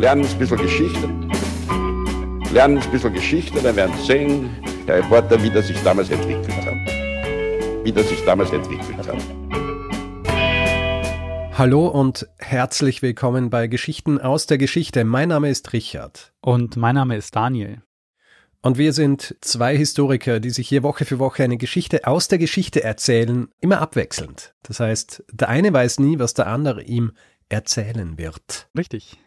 lernen ein bisschen Geschichte. Lernen ein bisschen Geschichte, dann werden Sie sehen, Herr Reporter, wie das sich damals entwickelt hat. Wie das sich damals entwickelt hat. Hallo und herzlich willkommen bei Geschichten aus der Geschichte. Mein Name ist Richard. Und mein Name ist Daniel. Und wir sind zwei Historiker, die sich hier Woche für Woche eine Geschichte aus der Geschichte erzählen, immer abwechselnd. Das heißt, der eine weiß nie, was der andere ihm erzählen wird. Richtig.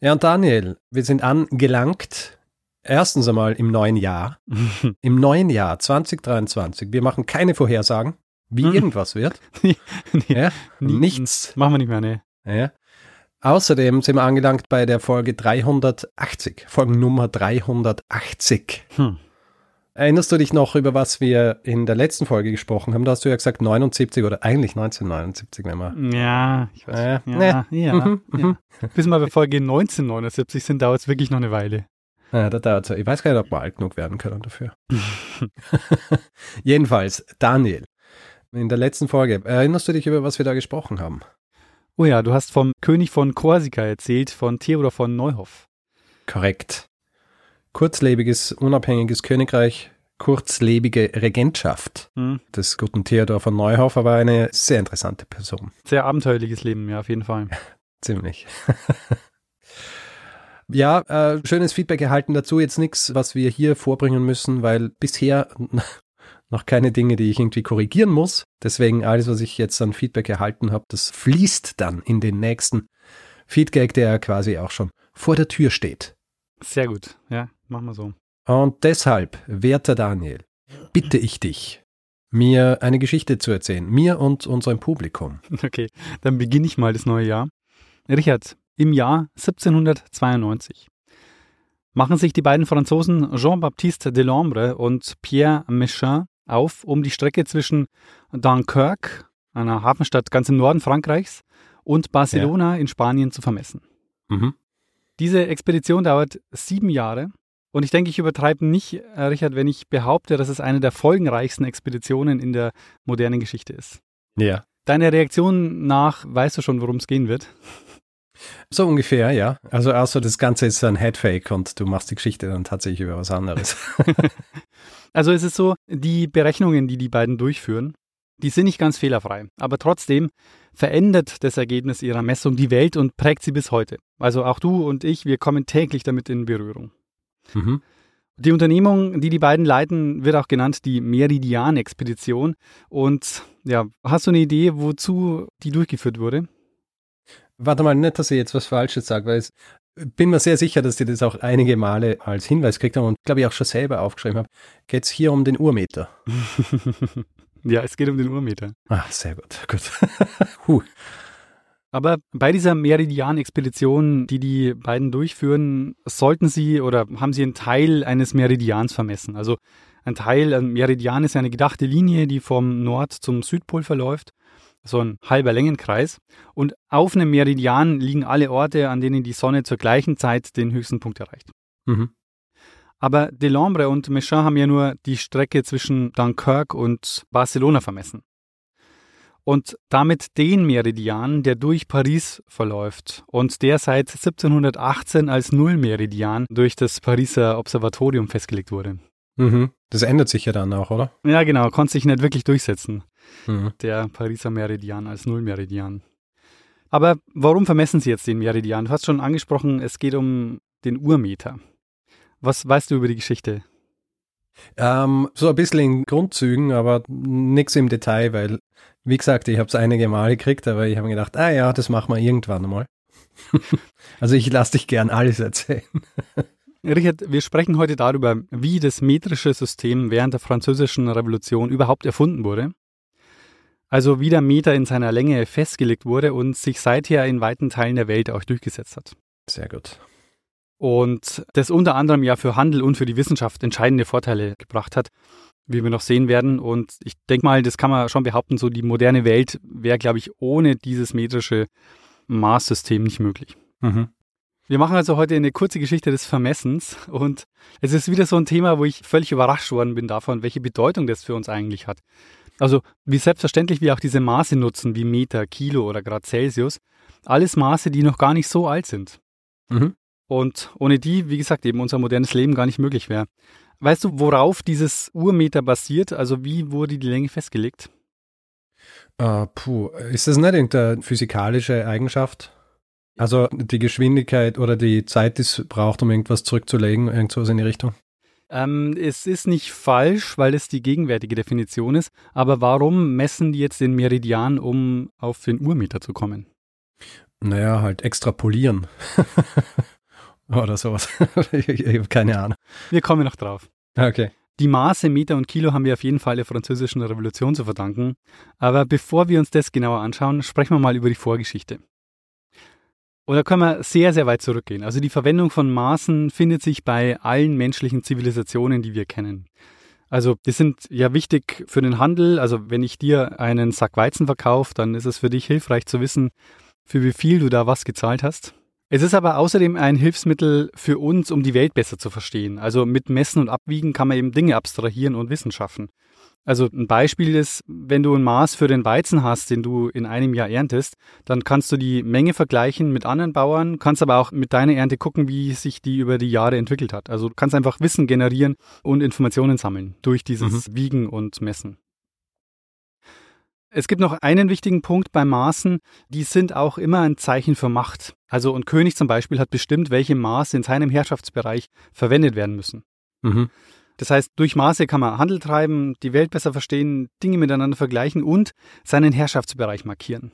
Ja, und Daniel, wir sind angelangt, erstens einmal im neuen Jahr. Im neuen Jahr 2023. Wir machen keine Vorhersagen, wie Mhm. irgendwas wird. nee, Ja, nichts. Machen wir nicht mehr, ne? Ja. Außerdem sind wir angelangt bei der Folge 380, Folgennummer 380. Hm. Erinnerst du dich noch, über was wir in der letzten Folge gesprochen haben? Da hast du ja gesagt 79 oder eigentlich 1979, wenn wir. Ja, ich weiß. Äh, ja, ne. ja, Mhm, ja. Bis wir bei Folge 1979 sind, dauert es wirklich noch eine Weile. Ja, da dauert's. Ich weiß gar nicht, ob wir alt genug werden können dafür. Jedenfalls, Daniel, in der letzten Folge, erinnerst du dich, über was wir da gesprochen haben? Oh ja, du hast vom König von Korsika erzählt, von Theodor von Neuhoff. Korrekt. Kurzlebiges, unabhängiges Königreich, kurzlebige Regentschaft Hm. des guten Theodor von Neuhoff, aber eine sehr interessante Person. Sehr abenteuerliches Leben, ja, auf jeden Fall. Ziemlich. ja, äh, schönes Feedback erhalten dazu. Jetzt nichts, was wir hier vorbringen müssen, weil bisher noch keine Dinge, die ich irgendwie korrigieren muss. Deswegen alles, was ich jetzt an Feedback erhalten habe, das fließt dann in den nächsten Feedback, der quasi auch schon vor der Tür steht. Sehr gut, ja, machen wir so. Und deshalb, werter Daniel, bitte ich dich, mir eine Geschichte zu erzählen, mir und unserem Publikum. Okay, dann beginne ich mal das neue Jahr. Richard, im Jahr 1792 machen sich die beiden Franzosen Jean-Baptiste Delambre und Pierre Méchain auf, um die Strecke zwischen Dunkirk, einer Hafenstadt ganz im Norden Frankreichs, und Barcelona in Spanien zu vermessen. Mhm. Diese Expedition dauert sieben Jahre. Und ich denke, ich übertreibe nicht, äh, Richard, wenn ich behaupte, dass es eine der folgenreichsten Expeditionen in der modernen Geschichte ist. Ja. Deine Reaktion nach, weißt du schon, worum es gehen wird? So ungefähr, ja. Also außer das Ganze ist ein Headfake und du machst die Geschichte dann tatsächlich über was anderes. Also es ist so, die Berechnungen, die die beiden durchführen, die sind nicht ganz fehlerfrei. Aber trotzdem verändert das Ergebnis ihrer Messung die Welt und prägt sie bis heute. Also auch du und ich, wir kommen täglich damit in Berührung. Mhm. Die Unternehmung, die die beiden leiten, wird auch genannt die Meridian-Expedition. Und ja, hast du eine Idee, wozu die durchgeführt wurde? Warte mal, nicht, dass ich jetzt was Falsches sage, weil ich bin mir sehr sicher, dass die das auch einige Male als Hinweis gekriegt haben und glaube ich auch schon selber aufgeschrieben habe. Geht es hier um den Urmeter? ja, es geht um den Urmeter. Ah, sehr gut, gut. huh. Aber bei dieser Meridian-Expedition, die die beiden durchführen, sollten sie oder haben sie einen Teil eines Meridians vermessen. Also ein Teil, ein Meridian ist eine gedachte Linie, die vom Nord zum Südpol verläuft, so ein halber Längenkreis. Und auf einem Meridian liegen alle Orte, an denen die Sonne zur gleichen Zeit den höchsten Punkt erreicht. Mhm. Aber Delambre und Méchain haben ja nur die Strecke zwischen Dunkirk und Barcelona vermessen. Und damit den Meridian, der durch Paris verläuft und der seit 1718 als Nullmeridian durch das Pariser Observatorium festgelegt wurde. Mhm. Das ändert sich ja dann auch, oder? Ja, genau, konnte sich nicht wirklich durchsetzen, Mhm. der Pariser Meridian als Nullmeridian. Aber warum vermessen Sie jetzt den Meridian? Du hast schon angesprochen, es geht um den Urmeter. Was weißt du über die Geschichte? Ähm, so ein bisschen in Grundzügen, aber nichts im Detail, weil, wie gesagt, ich habe es einige Male gekriegt, aber ich habe mir gedacht, ah ja, das machen wir irgendwann einmal. also ich lasse dich gern alles erzählen. Richard, wir sprechen heute darüber, wie das metrische System während der Französischen Revolution überhaupt erfunden wurde. Also wie der Meter in seiner Länge festgelegt wurde und sich seither in weiten Teilen der Welt auch durchgesetzt hat. Sehr gut. Und das unter anderem ja für Handel und für die Wissenschaft entscheidende Vorteile gebracht hat, wie wir noch sehen werden. Und ich denke mal, das kann man schon behaupten, so die moderne Welt wäre, glaube ich, ohne dieses metrische Maßsystem nicht möglich. Mhm. Wir machen also heute eine kurze Geschichte des Vermessens und es ist wieder so ein Thema, wo ich völlig überrascht worden bin davon, welche Bedeutung das für uns eigentlich hat. Also wie selbstverständlich wir auch diese Maße nutzen, wie Meter, Kilo oder Grad Celsius, alles Maße, die noch gar nicht so alt sind. Mhm. Und ohne die, wie gesagt, eben unser modernes Leben gar nicht möglich wäre. Weißt du, worauf dieses Urmeter basiert? Also wie wurde die Länge festgelegt? Uh, puh, ist das nicht irgendeine physikalische Eigenschaft? Also die Geschwindigkeit oder die Zeit, die es braucht, um irgendwas zurückzulegen, irgendwas in die Richtung? Ähm, es ist nicht falsch, weil es die gegenwärtige Definition ist. Aber warum messen die jetzt den Meridian, um auf den Urmeter zu kommen? Naja, halt extrapolieren. Oder sowas. ich, ich habe keine Ahnung. Wir kommen noch drauf. Okay. Die Maße, Meter und Kilo haben wir auf jeden Fall der französischen Revolution zu verdanken. Aber bevor wir uns das genauer anschauen, sprechen wir mal über die Vorgeschichte. Und da können wir sehr, sehr weit zurückgehen. Also die Verwendung von Maßen findet sich bei allen menschlichen Zivilisationen, die wir kennen. Also die sind ja wichtig für den Handel. Also wenn ich dir einen Sack Weizen verkaufe, dann ist es für dich hilfreich zu wissen, für wie viel du da was gezahlt hast. Es ist aber außerdem ein Hilfsmittel für uns, um die Welt besser zu verstehen. Also mit Messen und Abwiegen kann man eben Dinge abstrahieren und Wissen schaffen. Also ein Beispiel ist, wenn du ein Maß für den Weizen hast, den du in einem Jahr erntest, dann kannst du die Menge vergleichen mit anderen Bauern, kannst aber auch mit deiner Ernte gucken, wie sich die über die Jahre entwickelt hat. Also du kannst einfach Wissen generieren und Informationen sammeln durch dieses mhm. Wiegen und Messen. Es gibt noch einen wichtigen Punkt beim Maßen, die sind auch immer ein Zeichen für Macht. Also und König zum Beispiel hat bestimmt, welche Maße in seinem Herrschaftsbereich verwendet werden müssen. Mhm. Das heißt, durch Maße kann man Handel treiben, die Welt besser verstehen, Dinge miteinander vergleichen und seinen Herrschaftsbereich markieren.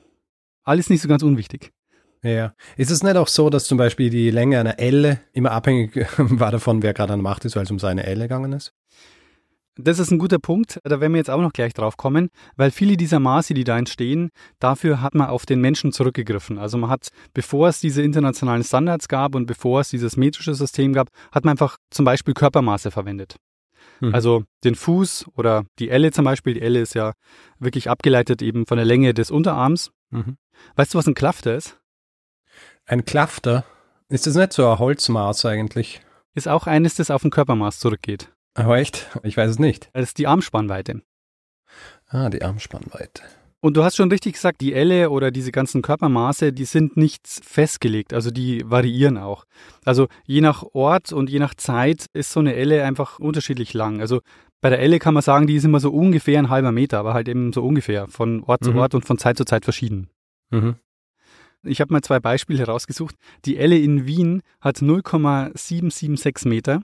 Alles nicht so ganz unwichtig. Ja. Ist es nicht auch so, dass zum Beispiel die Länge einer Elle immer abhängig war davon, wer gerade an der Macht ist, weil es um seine Elle gegangen ist? Das ist ein guter Punkt, da werden wir jetzt auch noch gleich drauf kommen, weil viele dieser Maße, die da entstehen, dafür hat man auf den Menschen zurückgegriffen. Also man hat, bevor es diese internationalen Standards gab und bevor es dieses metrische System gab, hat man einfach zum Beispiel Körpermaße verwendet. Mhm. Also den Fuß oder die Elle zum Beispiel. Die Elle ist ja wirklich abgeleitet eben von der Länge des Unterarms. Mhm. Weißt du, was ein Klafter ist? Ein Klafter? Ist das nicht so ein Holzmaß eigentlich? Ist auch eines, das auf ein Körpermaß zurückgeht. Aber echt? Ich weiß es nicht. Das ist die Armspannweite. Ah, die Armspannweite. Und du hast schon richtig gesagt, die Elle oder diese ganzen Körpermaße, die sind nicht festgelegt, also die variieren auch. Also je nach Ort und je nach Zeit ist so eine Elle einfach unterschiedlich lang. Also bei der Elle kann man sagen, die ist immer so ungefähr ein halber Meter, aber halt eben so ungefähr von Ort mhm. zu Ort und von Zeit zu Zeit verschieden. Mhm. Ich habe mal zwei Beispiele herausgesucht. Die Elle in Wien hat 0,776 Meter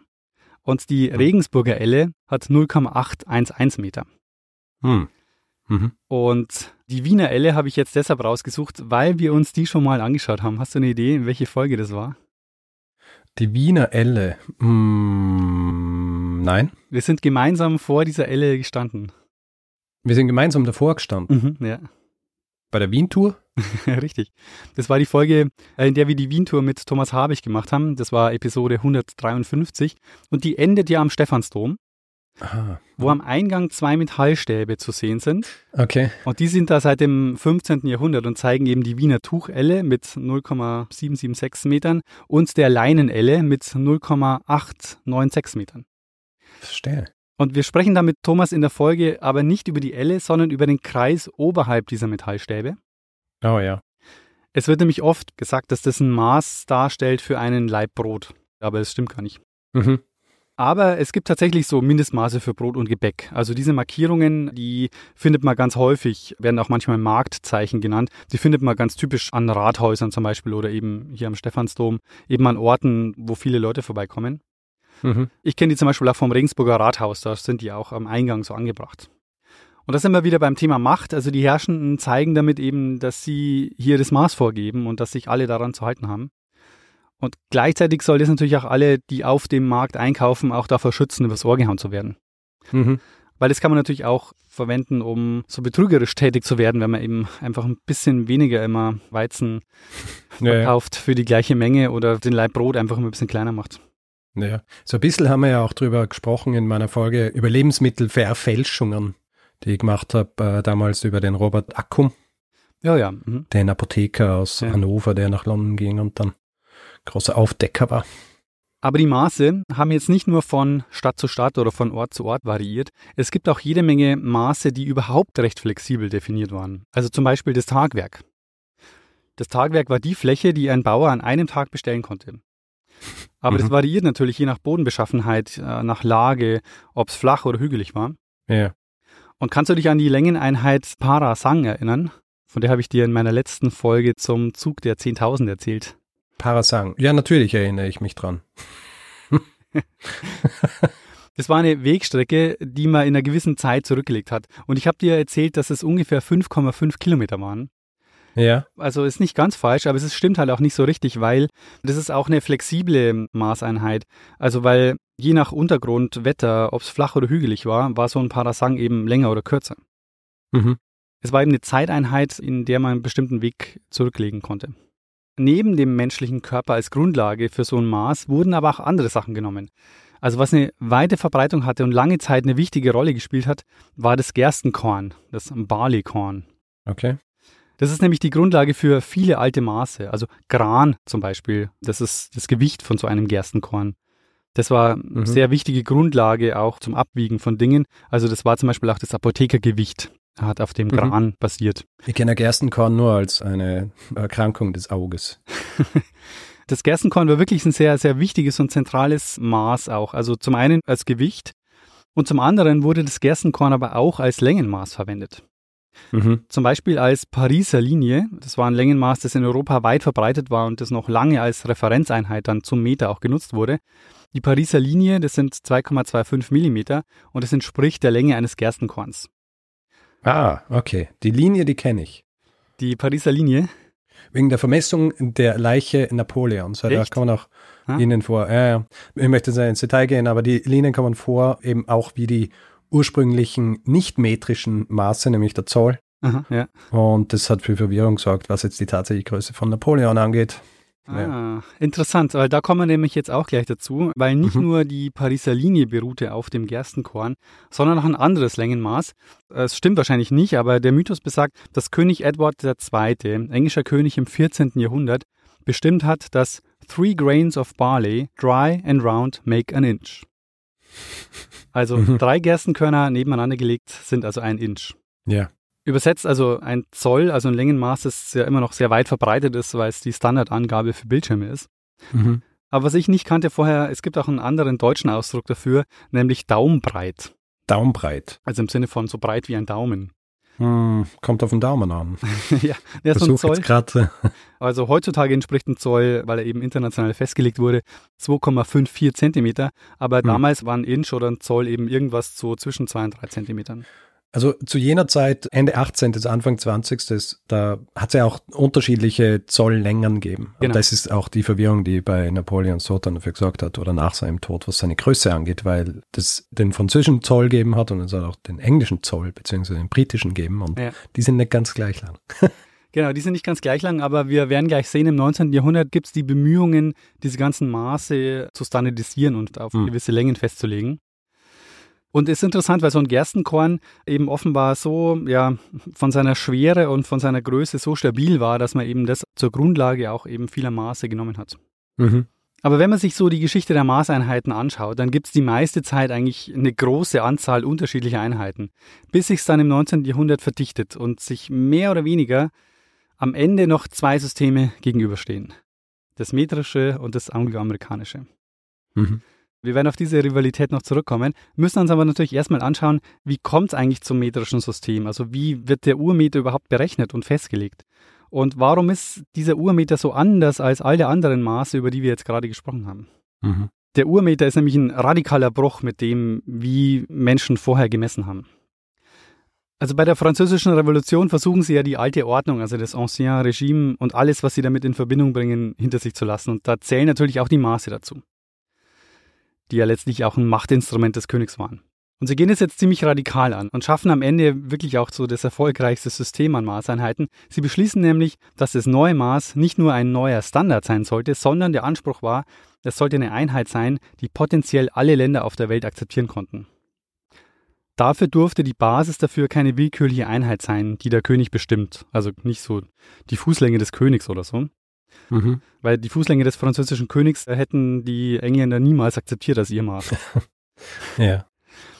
und die mhm. Regensburger Elle hat 0,811 Meter. Mhm. Mhm. Und die Wiener Elle habe ich jetzt deshalb rausgesucht, weil wir uns die schon mal angeschaut haben. Hast du eine Idee, in welche Folge das war? Die Wiener Elle. Mm, nein. Wir sind gemeinsam vor dieser Elle gestanden. Wir sind gemeinsam davor gestanden. Mhm, ja. Bei der Wien-Tour? Richtig. Das war die Folge, äh, in der wir die Wien-Tour mit Thomas Habich gemacht haben. Das war Episode 153. Und die endet ja am Stephansdom. Aha. wo am Eingang zwei Metallstäbe zu sehen sind. Okay. Und die sind da seit dem 15. Jahrhundert und zeigen eben die Wiener Tuchelle mit 0,776 Metern und der Leinenelle mit 0,896 Metern. Verstehe. Und wir sprechen da mit Thomas in der Folge aber nicht über die Elle, sondern über den Kreis oberhalb dieser Metallstäbe. Oh ja. Es wird nämlich oft gesagt, dass das ein Maß darstellt für einen Laib Brot. Aber es stimmt gar nicht. Mhm. Aber es gibt tatsächlich so Mindestmaße für Brot und Gebäck. Also diese Markierungen, die findet man ganz häufig, werden auch manchmal Marktzeichen genannt. Die findet man ganz typisch an Rathäusern zum Beispiel oder eben hier am Stephansdom, eben an Orten, wo viele Leute vorbeikommen. Mhm. Ich kenne die zum Beispiel auch vom Regensburger Rathaus, da sind die auch am Eingang so angebracht. Und da sind wir wieder beim Thema Macht. Also die Herrschenden zeigen damit eben, dass sie hier das Maß vorgeben und dass sich alle daran zu halten haben. Und gleichzeitig soll das natürlich auch alle, die auf dem Markt einkaufen, auch davor schützen, übers Ohr gehauen zu werden. Mhm. Weil das kann man natürlich auch verwenden, um so betrügerisch tätig zu werden, wenn man eben einfach ein bisschen weniger immer Weizen verkauft ja, ja. für die gleiche Menge oder den Leib Brot einfach immer ein bisschen kleiner macht. Ja, so ein bisschen haben wir ja auch drüber gesprochen in meiner Folge über Lebensmittelverfälschungen, die ich gemacht habe, äh, damals über den Robert Ackum. Ja, ja. Mhm. Den Apotheker aus ja. Hannover, der nach London ging und dann großer Aufdecker war. Aber die Maße haben jetzt nicht nur von Stadt zu Stadt oder von Ort zu Ort variiert. Es gibt auch jede Menge Maße, die überhaupt recht flexibel definiert waren. Also zum Beispiel das Tagwerk. Das Tagwerk war die Fläche, die ein Bauer an einem Tag bestellen konnte. Aber mhm. das variiert natürlich je nach Bodenbeschaffenheit, äh, nach Lage, ob es flach oder hügelig war. Ja. Und kannst du dich an die Längeneinheit Parasang erinnern? Von der habe ich dir in meiner letzten Folge zum Zug der 10.000 erzählt. Parasang. Ja, natürlich erinnere ich mich dran. das war eine Wegstrecke, die man in einer gewissen Zeit zurückgelegt hat. Und ich habe dir erzählt, dass es ungefähr 5,5 Kilometer waren. Ja. Also ist nicht ganz falsch, aber es stimmt halt auch nicht so richtig, weil das ist auch eine flexible Maßeinheit. Also weil je nach Untergrund, Wetter, ob es flach oder hügelig war, war so ein Parasang eben länger oder kürzer. Mhm. Es war eben eine Zeiteinheit, in der man einen bestimmten Weg zurücklegen konnte. Neben dem menschlichen Körper als Grundlage für so ein Maß wurden aber auch andere Sachen genommen. Also was eine weite Verbreitung hatte und lange Zeit eine wichtige Rolle gespielt hat, war das Gerstenkorn, das Barleykorn. Okay. Das ist nämlich die Grundlage für viele alte Maße. Also Gran zum Beispiel, das ist das Gewicht von so einem Gerstenkorn. Das war eine mhm. sehr wichtige Grundlage auch zum Abwiegen von Dingen. Also das war zum Beispiel auch das Apothekergewicht, hat auf dem mhm. Gran mhm. basiert. Ich kenne Gerstenkorn nur als eine Erkrankung des Auges. das Gerstenkorn war wirklich ein sehr, sehr wichtiges und zentrales Maß auch. Also zum einen als Gewicht und zum anderen wurde das Gerstenkorn aber auch als Längenmaß verwendet. Mhm. Zum Beispiel als Pariser Linie. Das war ein Längenmaß, das in Europa weit verbreitet war und das noch lange als Referenzeinheit dann zum Meter auch genutzt wurde. Die Pariser Linie, das sind 2,25 Millimeter und das entspricht der Länge eines Gerstenkorns. Ah, okay. Die Linie, die kenne ich. Die Pariser Linie? Wegen der Vermessung der Leiche Napoleons. Da kann man auch ah? Linien vor. Ja, ich möchte nicht ins Detail gehen, aber die Linien kommen vor, eben auch wie die ursprünglichen nicht-metrischen Maße, nämlich der Zoll. Aha, ja. Und das hat für Verwirrung gesorgt, was jetzt die tatsächliche Größe von Napoleon angeht. Ah, ja. interessant, weil da kommen wir nämlich jetzt auch gleich dazu, weil nicht mhm. nur die Pariser Linie beruhte auf dem Gerstenkorn, sondern auch ein anderes Längenmaß. Es stimmt wahrscheinlich nicht, aber der Mythos besagt, dass König Edward II., englischer König im 14. Jahrhundert, bestimmt hat, dass three grains of barley, dry and round, make an inch. Also mhm. drei Gerstenkörner nebeneinander gelegt sind also ein Inch. Ja. Übersetzt also ein Zoll, also ein Längenmaß, das ja immer noch sehr weit verbreitet ist, weil es die Standardangabe für Bildschirme ist. Mhm. Aber was ich nicht kannte vorher, es gibt auch einen anderen deutschen Ausdruck dafür, nämlich Daumenbreit. Daumenbreit. Also im Sinne von so breit wie ein Daumen. Hm, kommt auf den Daumen an. ja, der ist ein Zoll. Grad, also heutzutage entspricht ein Zoll, weil er eben international festgelegt wurde, 2,54 Zentimeter. Aber hm. damals war ein Inch oder ein Zoll eben irgendwas so zwischen 2 und 3 Zentimetern. Also zu jener Zeit, Ende 18. bis Anfang 20. da hat es ja auch unterschiedliche Zolllängen gegeben. Genau. Und das ist auch die Verwirrung, die bei Napoleons Tod dann dafür gesorgt hat oder nach seinem Tod, was seine Größe angeht, weil das den französischen Zoll gegeben hat und es hat auch den englischen Zoll beziehungsweise den britischen gegeben und ja. die sind nicht ganz gleich lang. Genau, die sind nicht ganz gleich lang, aber wir werden gleich sehen, im 19. Jahrhundert gibt es die Bemühungen, diese ganzen Maße zu standardisieren und auf hm. gewisse Längen festzulegen. Und ist interessant, weil so ein Gerstenkorn eben offenbar so, ja, von seiner Schwere und von seiner Größe so stabil war, dass man eben das zur Grundlage auch eben vieler Maße genommen hat. Mhm. Aber wenn man sich so die Geschichte der Maßeinheiten anschaut, dann gibt es die meiste Zeit eigentlich eine große Anzahl unterschiedlicher Einheiten, bis sich es dann im 19. Jahrhundert verdichtet und sich mehr oder weniger am Ende noch zwei Systeme gegenüberstehen. Das metrische und das angloamerikanische. Mhm. Wir werden auf diese Rivalität noch zurückkommen, müssen uns aber natürlich erstmal anschauen, wie kommt es eigentlich zum metrischen System? Also wie wird der Urmeter überhaupt berechnet und festgelegt? Und warum ist dieser Urmeter so anders als all der anderen Maße, über die wir jetzt gerade gesprochen haben? Mhm. Der Urmeter ist nämlich ein radikaler Bruch mit dem, wie Menschen vorher gemessen haben. Also bei der französischen Revolution versuchen sie ja die alte Ordnung, also das Ancien Regime und alles, was sie damit in Verbindung bringen, hinter sich zu lassen. Und da zählen natürlich auch die Maße dazu die ja letztlich auch ein Machtinstrument des Königs waren. Und sie gehen es jetzt ziemlich radikal an und schaffen am Ende wirklich auch so das erfolgreichste System an Maßeinheiten. Sie beschließen nämlich, dass das neue Maß nicht nur ein neuer Standard sein sollte, sondern der Anspruch war, es sollte eine Einheit sein, die potenziell alle Länder auf der Welt akzeptieren konnten. Dafür durfte die Basis dafür keine willkürliche Einheit sein, die der König bestimmt. Also nicht so die Fußlänge des Königs oder so, Mhm. Weil die Fußlänge des französischen Königs hätten die Engländer niemals akzeptiert als ihr Maß. ja.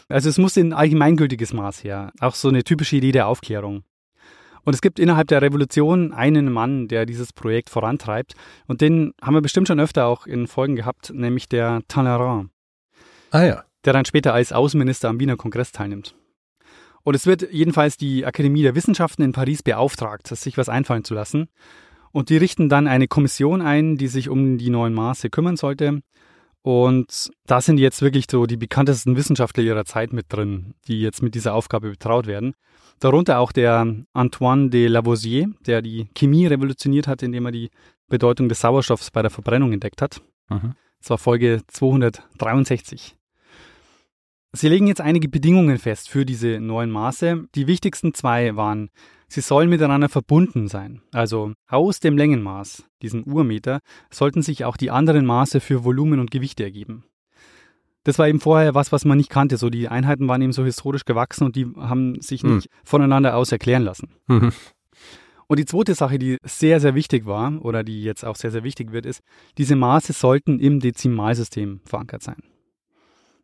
Also es musste ein allgemeingültiges Maß her. Auch so eine typische Idee der Aufklärung. Und es gibt innerhalb der Revolution einen Mann, der dieses Projekt vorantreibt. Und den haben wir bestimmt schon öfter auch in Folgen gehabt, nämlich der Talleyrand. Ah ja. Der dann später als Außenminister am Wiener Kongress teilnimmt. Und es wird jedenfalls die Akademie der Wissenschaften in Paris beauftragt, sich was einfallen zu lassen. Und die richten dann eine Kommission ein, die sich um die neuen Maße kümmern sollte. Und da sind jetzt wirklich so die bekanntesten Wissenschaftler ihrer Zeit mit drin, die jetzt mit dieser Aufgabe betraut werden. Darunter auch der Antoine de Lavoisier, der die Chemie revolutioniert hat, indem er die Bedeutung des Sauerstoffs bei der Verbrennung entdeckt hat. Mhm. Das war Folge 263. Sie legen jetzt einige Bedingungen fest für diese neuen Maße. Die wichtigsten zwei waren, sie sollen miteinander verbunden sein. Also aus dem Längenmaß, diesem Urmeter, sollten sich auch die anderen Maße für Volumen und Gewichte ergeben. Das war eben vorher was, was man nicht kannte. So die Einheiten waren eben so historisch gewachsen und die haben sich nicht hm. voneinander aus erklären lassen. Mhm. Und die zweite Sache, die sehr, sehr wichtig war oder die jetzt auch sehr, sehr wichtig wird, ist, diese Maße sollten im Dezimalsystem verankert sein.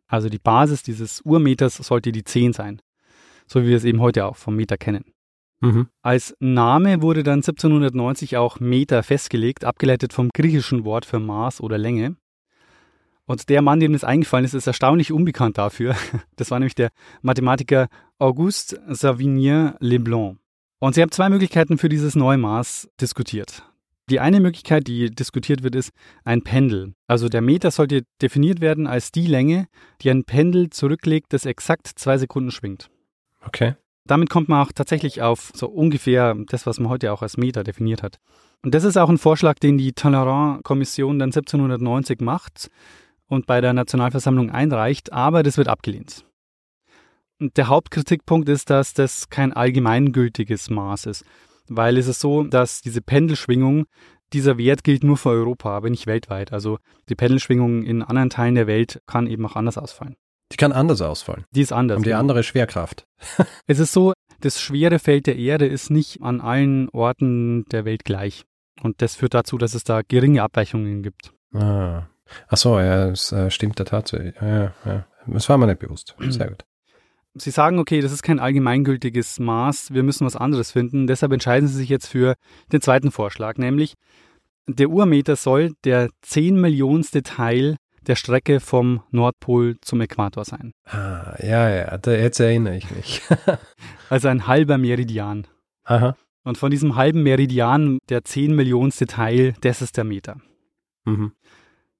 Also die Basis dieses Urmeters sollte die 10 sein, so wie wir es eben heute auch vom Meter kennen. Mhm. Als Name wurde dann 1790 auch Meter festgelegt, abgeleitet vom griechischen Wort für Maß oder Länge. Und der Mann, dem das eingefallen ist, ist erstaunlich unbekannt dafür. Das war nämlich der Mathematiker Auguste Savigny Leblanc. Und sie haben zwei Möglichkeiten für dieses neue Maß diskutiert. Die eine Möglichkeit, die diskutiert wird, ist ein Pendel. Also der Meter sollte definiert werden als die Länge, die ein Pendel zurücklegt, das exakt zwei Sekunden schwingt. Okay. Damit kommt man auch tatsächlich auf so ungefähr das, was man heute auch als Meter definiert hat. Und das ist auch ein Vorschlag, den die Talleyrand-Kommission dann 1790 macht und bei der Nationalversammlung einreicht, aber das wird abgelehnt. Und der Hauptkritikpunkt ist, dass das kein allgemeingültiges Maß ist weil es ist so, dass diese Pendelschwingung, dieser Wert gilt nur für Europa, aber nicht weltweit. Also die Pendelschwingung in anderen Teilen der Welt kann eben auch anders ausfallen. Die kann anders ausfallen. Die ist anders. Haben die genau. andere Schwerkraft. es ist so, das schwere Feld der Erde ist nicht an allen Orten der Welt gleich. Und das führt dazu, dass es da geringe Abweichungen gibt. Ah. Ach so, ja, das äh, stimmt der Tatsache. Ja, ja. Das war mir nicht bewusst. Sehr gut. Sie sagen, okay, das ist kein allgemeingültiges Maß, wir müssen was anderes finden. Deshalb entscheiden Sie sich jetzt für den zweiten Vorschlag, nämlich der Urmeter soll der 10 Millionste Teil der Strecke vom Nordpol zum Äquator sein. Ah, ja, ja, da, jetzt erinnere ich mich. also ein halber Meridian. Aha. Und von diesem halben Meridian, der 10 Millionste Teil, das ist der Meter. Mhm.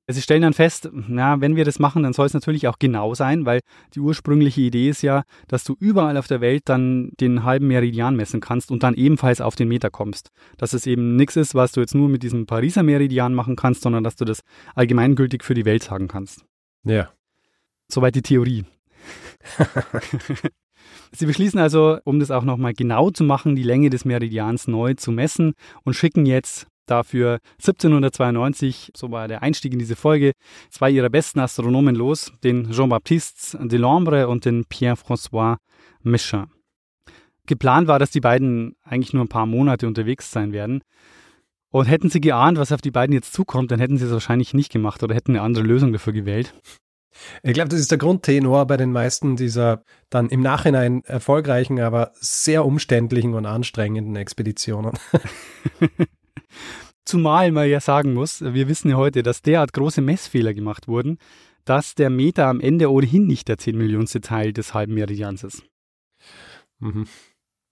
Sie stellen dann fest, na, wenn wir das machen, dann soll es natürlich auch genau sein, weil die ursprüngliche Idee ist ja, dass du überall auf der Welt dann den halben Meridian messen kannst und dann ebenfalls auf den Meter kommst. Dass es eben nichts ist, was du jetzt nur mit diesem Pariser Meridian machen kannst, sondern dass du das allgemeingültig für die Welt sagen kannst. Ja. Soweit die Theorie. Sie beschließen also, um das auch nochmal genau zu machen, die Länge des Meridians neu zu messen und schicken jetzt dafür 1792, so war der Einstieg in diese Folge, zwei ihrer besten Astronomen los, den Jean-Baptiste Delambre und den Pierre-François Michin. Geplant war, dass die beiden eigentlich nur ein paar Monate unterwegs sein werden. Und hätten sie geahnt, was auf die beiden jetzt zukommt, dann hätten sie es wahrscheinlich nicht gemacht oder hätten eine andere Lösung dafür gewählt. Ich glaube, das ist der Grundtenor bei den meisten dieser dann im Nachhinein erfolgreichen, aber sehr umständlichen und anstrengenden Expeditionen. Zumal man ja sagen muss, wir wissen ja heute, dass derart große Messfehler gemacht wurden, dass der Meter am Ende ohnehin nicht der 10 Millionste Teil des halben Meridians ist. Mhm.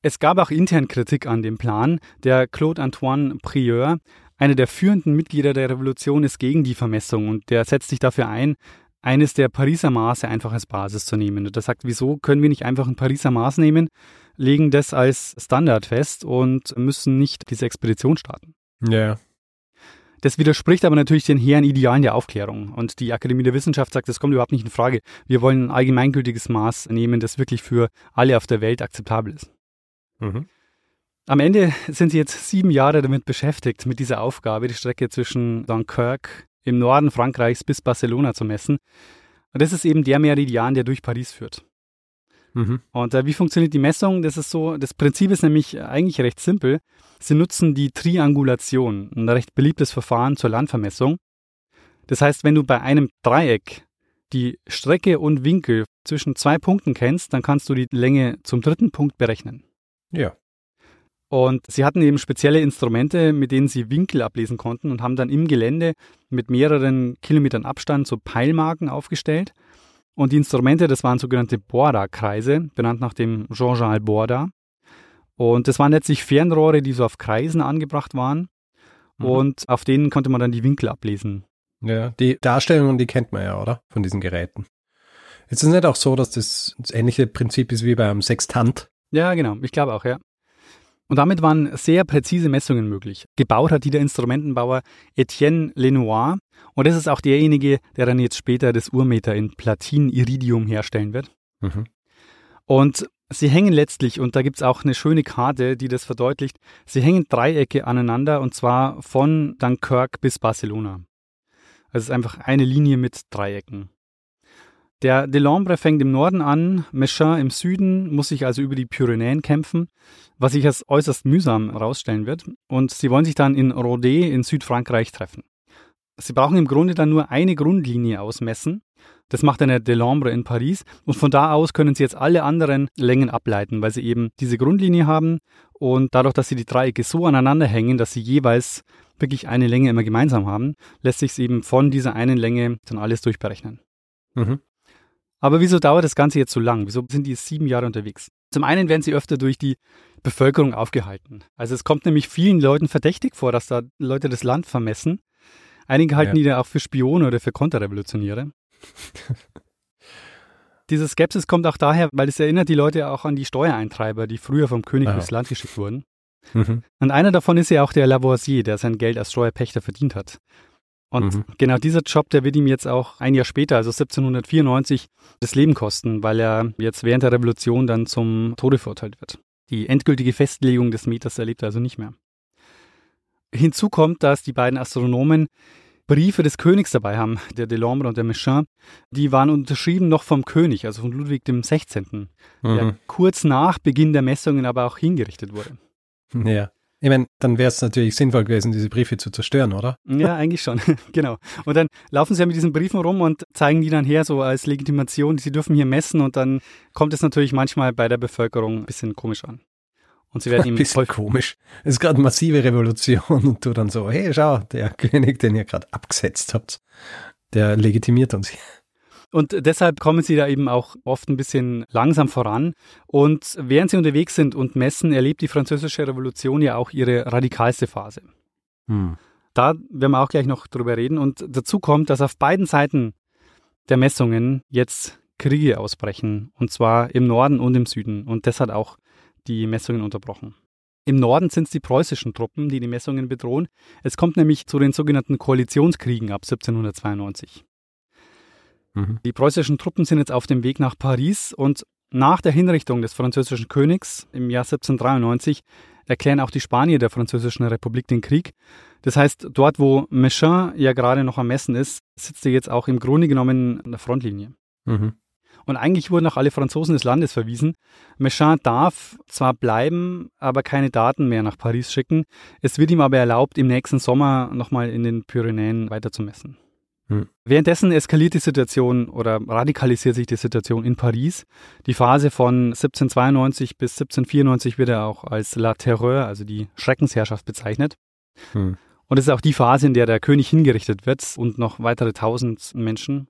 Es gab auch intern Kritik an dem Plan. Der Claude Antoine Prieur, einer der führenden Mitglieder der Revolution, ist gegen die Vermessung und der setzt sich dafür ein, eines der Pariser Maße einfach als Basis zu nehmen. Und er sagt, wieso können wir nicht einfach ein Pariser Maß nehmen, legen das als Standard fest und müssen nicht diese Expedition starten. Ja. Das widerspricht aber natürlich den hehren Idealen der Aufklärung. Und die Akademie der Wissenschaft sagt, das kommt überhaupt nicht in Frage. Wir wollen ein allgemeingültiges Maß nehmen, das wirklich für alle auf der Welt akzeptabel ist. Mhm. Am Ende sind sie jetzt sieben Jahre damit beschäftigt, mit dieser Aufgabe, die Strecke zwischen Dunkirk im Norden Frankreichs bis Barcelona zu messen. Und das ist eben der Meridian, der durch Paris führt. Mhm. Und äh, wie funktioniert die Messung? Das ist so, das Prinzip ist nämlich eigentlich recht simpel. Sie nutzen die Triangulation, ein recht beliebtes Verfahren zur Landvermessung. Das heißt, wenn du bei einem Dreieck die Strecke und Winkel zwischen zwei Punkten kennst, dann kannst du die Länge zum dritten Punkt berechnen. Ja. Und sie hatten eben spezielle Instrumente, mit denen sie Winkel ablesen konnten und haben dann im Gelände mit mehreren Kilometern Abstand so Peilmarken aufgestellt. Und die Instrumente, das waren sogenannte Borda-Kreise, benannt nach dem Jean-Jean Borda. Und das waren letztlich Fernrohre, die so auf Kreisen angebracht waren. Mhm. Und auf denen konnte man dann die Winkel ablesen. Ja, die Darstellungen, die kennt man ja, oder? Von diesen Geräten. Ist es nicht auch so, dass das, das ähnliche Prinzip ist wie beim Sextant? Ja, genau. Ich glaube auch, ja. Und damit waren sehr präzise Messungen möglich. Gebaut hat die der Instrumentenbauer Etienne Lenoir. Und das ist auch derjenige, der dann jetzt später das Urmeter in Platin-Iridium herstellen wird. Mhm. Und sie hängen letztlich, und da gibt es auch eine schöne Karte, die das verdeutlicht, sie hängen Dreiecke aneinander und zwar von Dunkirk bis Barcelona. Also es ist einfach eine Linie mit Dreiecken. Der Delambre fängt im Norden an, Méchin im Süden, muss sich also über die Pyrenäen kämpfen, was sich als äußerst mühsam herausstellen wird. Und sie wollen sich dann in Rodé in Südfrankreich treffen. Sie brauchen im Grunde dann nur eine Grundlinie ausmessen. Das macht dann der Delambre in Paris. Und von da aus können sie jetzt alle anderen Längen ableiten, weil sie eben diese Grundlinie haben. Und dadurch, dass sie die Dreiecke so aneinander hängen, dass sie jeweils wirklich eine Länge immer gemeinsam haben, lässt sich es eben von dieser einen Länge dann alles durchberechnen. Mhm. Aber wieso dauert das Ganze jetzt so lang? Wieso sind die sieben Jahre unterwegs? Zum einen werden sie öfter durch die Bevölkerung aufgehalten. Also es kommt nämlich vielen Leuten verdächtig vor, dass da Leute das Land vermessen. Einige halten ja. die da auch für Spione oder für Konterrevolutionäre. Diese Skepsis kommt auch daher, weil es erinnert die Leute auch an die Steuereintreiber, die früher vom König durchs Land geschickt wurden. Mhm. Und einer davon ist ja auch der Lavoisier, der sein Geld als Steuerpächter verdient hat. Und mhm. genau dieser Job, der wird ihm jetzt auch ein Jahr später, also 1794, das Leben kosten, weil er jetzt während der Revolution dann zum Tode verurteilt wird. Die endgültige Festlegung des Meters erlebt er also nicht mehr. Hinzu kommt, dass die beiden Astronomen Briefe des Königs dabei haben, der Delambre und der Méchain. Die waren unterschrieben noch vom König, also von Ludwig XVI., mhm. der kurz nach Beginn der Messungen aber auch hingerichtet wurde. Ja. Ich meine, dann wäre es natürlich sinnvoll gewesen, diese Briefe zu zerstören, oder? Ja, eigentlich schon, genau. Und dann laufen sie ja mit diesen Briefen rum und zeigen die dann her, so als Legitimation, sie dürfen hier messen und dann kommt es natürlich manchmal bei der Bevölkerung ein bisschen komisch an. Und sie werden ihm ein bisschen komisch. Es ist gerade massive Revolution und du dann so, hey, schau, der König, den ihr gerade abgesetzt habt, der legitimiert uns hier. Und deshalb kommen sie da eben auch oft ein bisschen langsam voran. Und während sie unterwegs sind und messen, erlebt die französische Revolution ja auch ihre radikalste Phase. Hm. Da werden wir auch gleich noch drüber reden. Und dazu kommt, dass auf beiden Seiten der Messungen jetzt Kriege ausbrechen. Und zwar im Norden und im Süden. Und das hat auch die Messungen unterbrochen. Im Norden sind es die preußischen Truppen, die die Messungen bedrohen. Es kommt nämlich zu den sogenannten Koalitionskriegen ab 1792. Mhm. Die preußischen Truppen sind jetzt auf dem Weg nach Paris und nach der Hinrichtung des französischen Königs im Jahr 1793 erklären auch die Spanier der französischen Republik den Krieg. Das heißt, dort, wo Méchain ja gerade noch am Messen ist, sitzt er jetzt auch im Grunde genommen an der Frontlinie. Mhm. Und eigentlich wurden auch alle Franzosen des Landes verwiesen. Méchain darf zwar bleiben, aber keine Daten mehr nach Paris schicken. Es wird ihm aber erlaubt, im nächsten Sommer nochmal in den Pyrenäen weiterzumessen. Hm. Währenddessen eskaliert die Situation oder radikalisiert sich die Situation in Paris. Die Phase von 1792 bis 1794 wird er auch als La Terreur, also die Schreckensherrschaft, bezeichnet. Hm. Und es ist auch die Phase, in der der König hingerichtet wird und noch weitere tausend Menschen.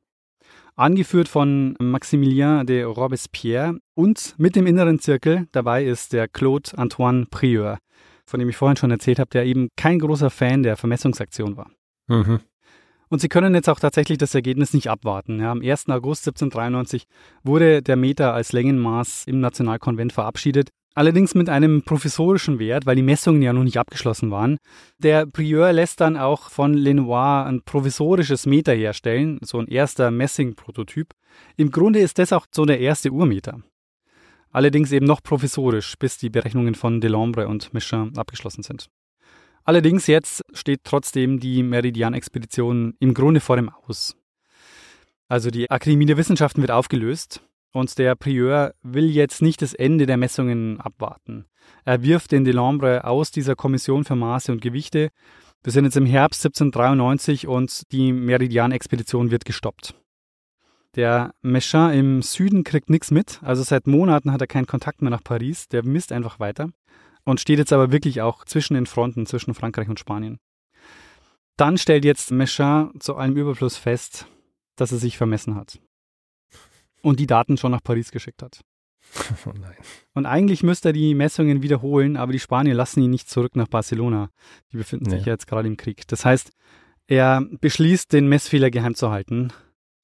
Angeführt von Maximilien de Robespierre und mit dem inneren Zirkel dabei ist der Claude Antoine Prieur, von dem ich vorhin schon erzählt habe, der eben kein großer Fan der Vermessungsaktion war. Mhm. Und sie können jetzt auch tatsächlich das Ergebnis nicht abwarten. Ja, am 1. August 1793 wurde der Meter als Längenmaß im Nationalkonvent verabschiedet. Allerdings mit einem provisorischen Wert, weil die Messungen ja noch nicht abgeschlossen waren. Der Prieur lässt dann auch von Lenoir ein provisorisches Meter herstellen, so ein erster Messing-Prototyp. Im Grunde ist das auch so der erste Urmeter. Allerdings eben noch provisorisch, bis die Berechnungen von Delambre und Michelin abgeschlossen sind. Allerdings jetzt steht trotzdem die Meridian-Expedition im Grunde vor dem Aus. Also die Akademie der Wissenschaften wird aufgelöst und der Prieur will jetzt nicht das Ende der Messungen abwarten. Er wirft den Delambre aus dieser Kommission für Maße und Gewichte. Wir sind jetzt im Herbst 1793 und die Meridian-Expedition wird gestoppt. Der Méchain im Süden kriegt nichts mit, also seit Monaten hat er keinen Kontakt mehr nach Paris, der misst einfach weiter. Und steht jetzt aber wirklich auch zwischen den Fronten, zwischen Frankreich und Spanien. Dann stellt jetzt Mechin zu allem Überfluss fest, dass er sich vermessen hat und die Daten schon nach Paris geschickt hat. Oh nein. Und eigentlich müsste er die Messungen wiederholen, aber die Spanier lassen ihn nicht zurück nach Barcelona. Die befinden sich Nee. jetzt gerade im Krieg. Das heißt, er beschließt, den Messfehler geheim zu halten.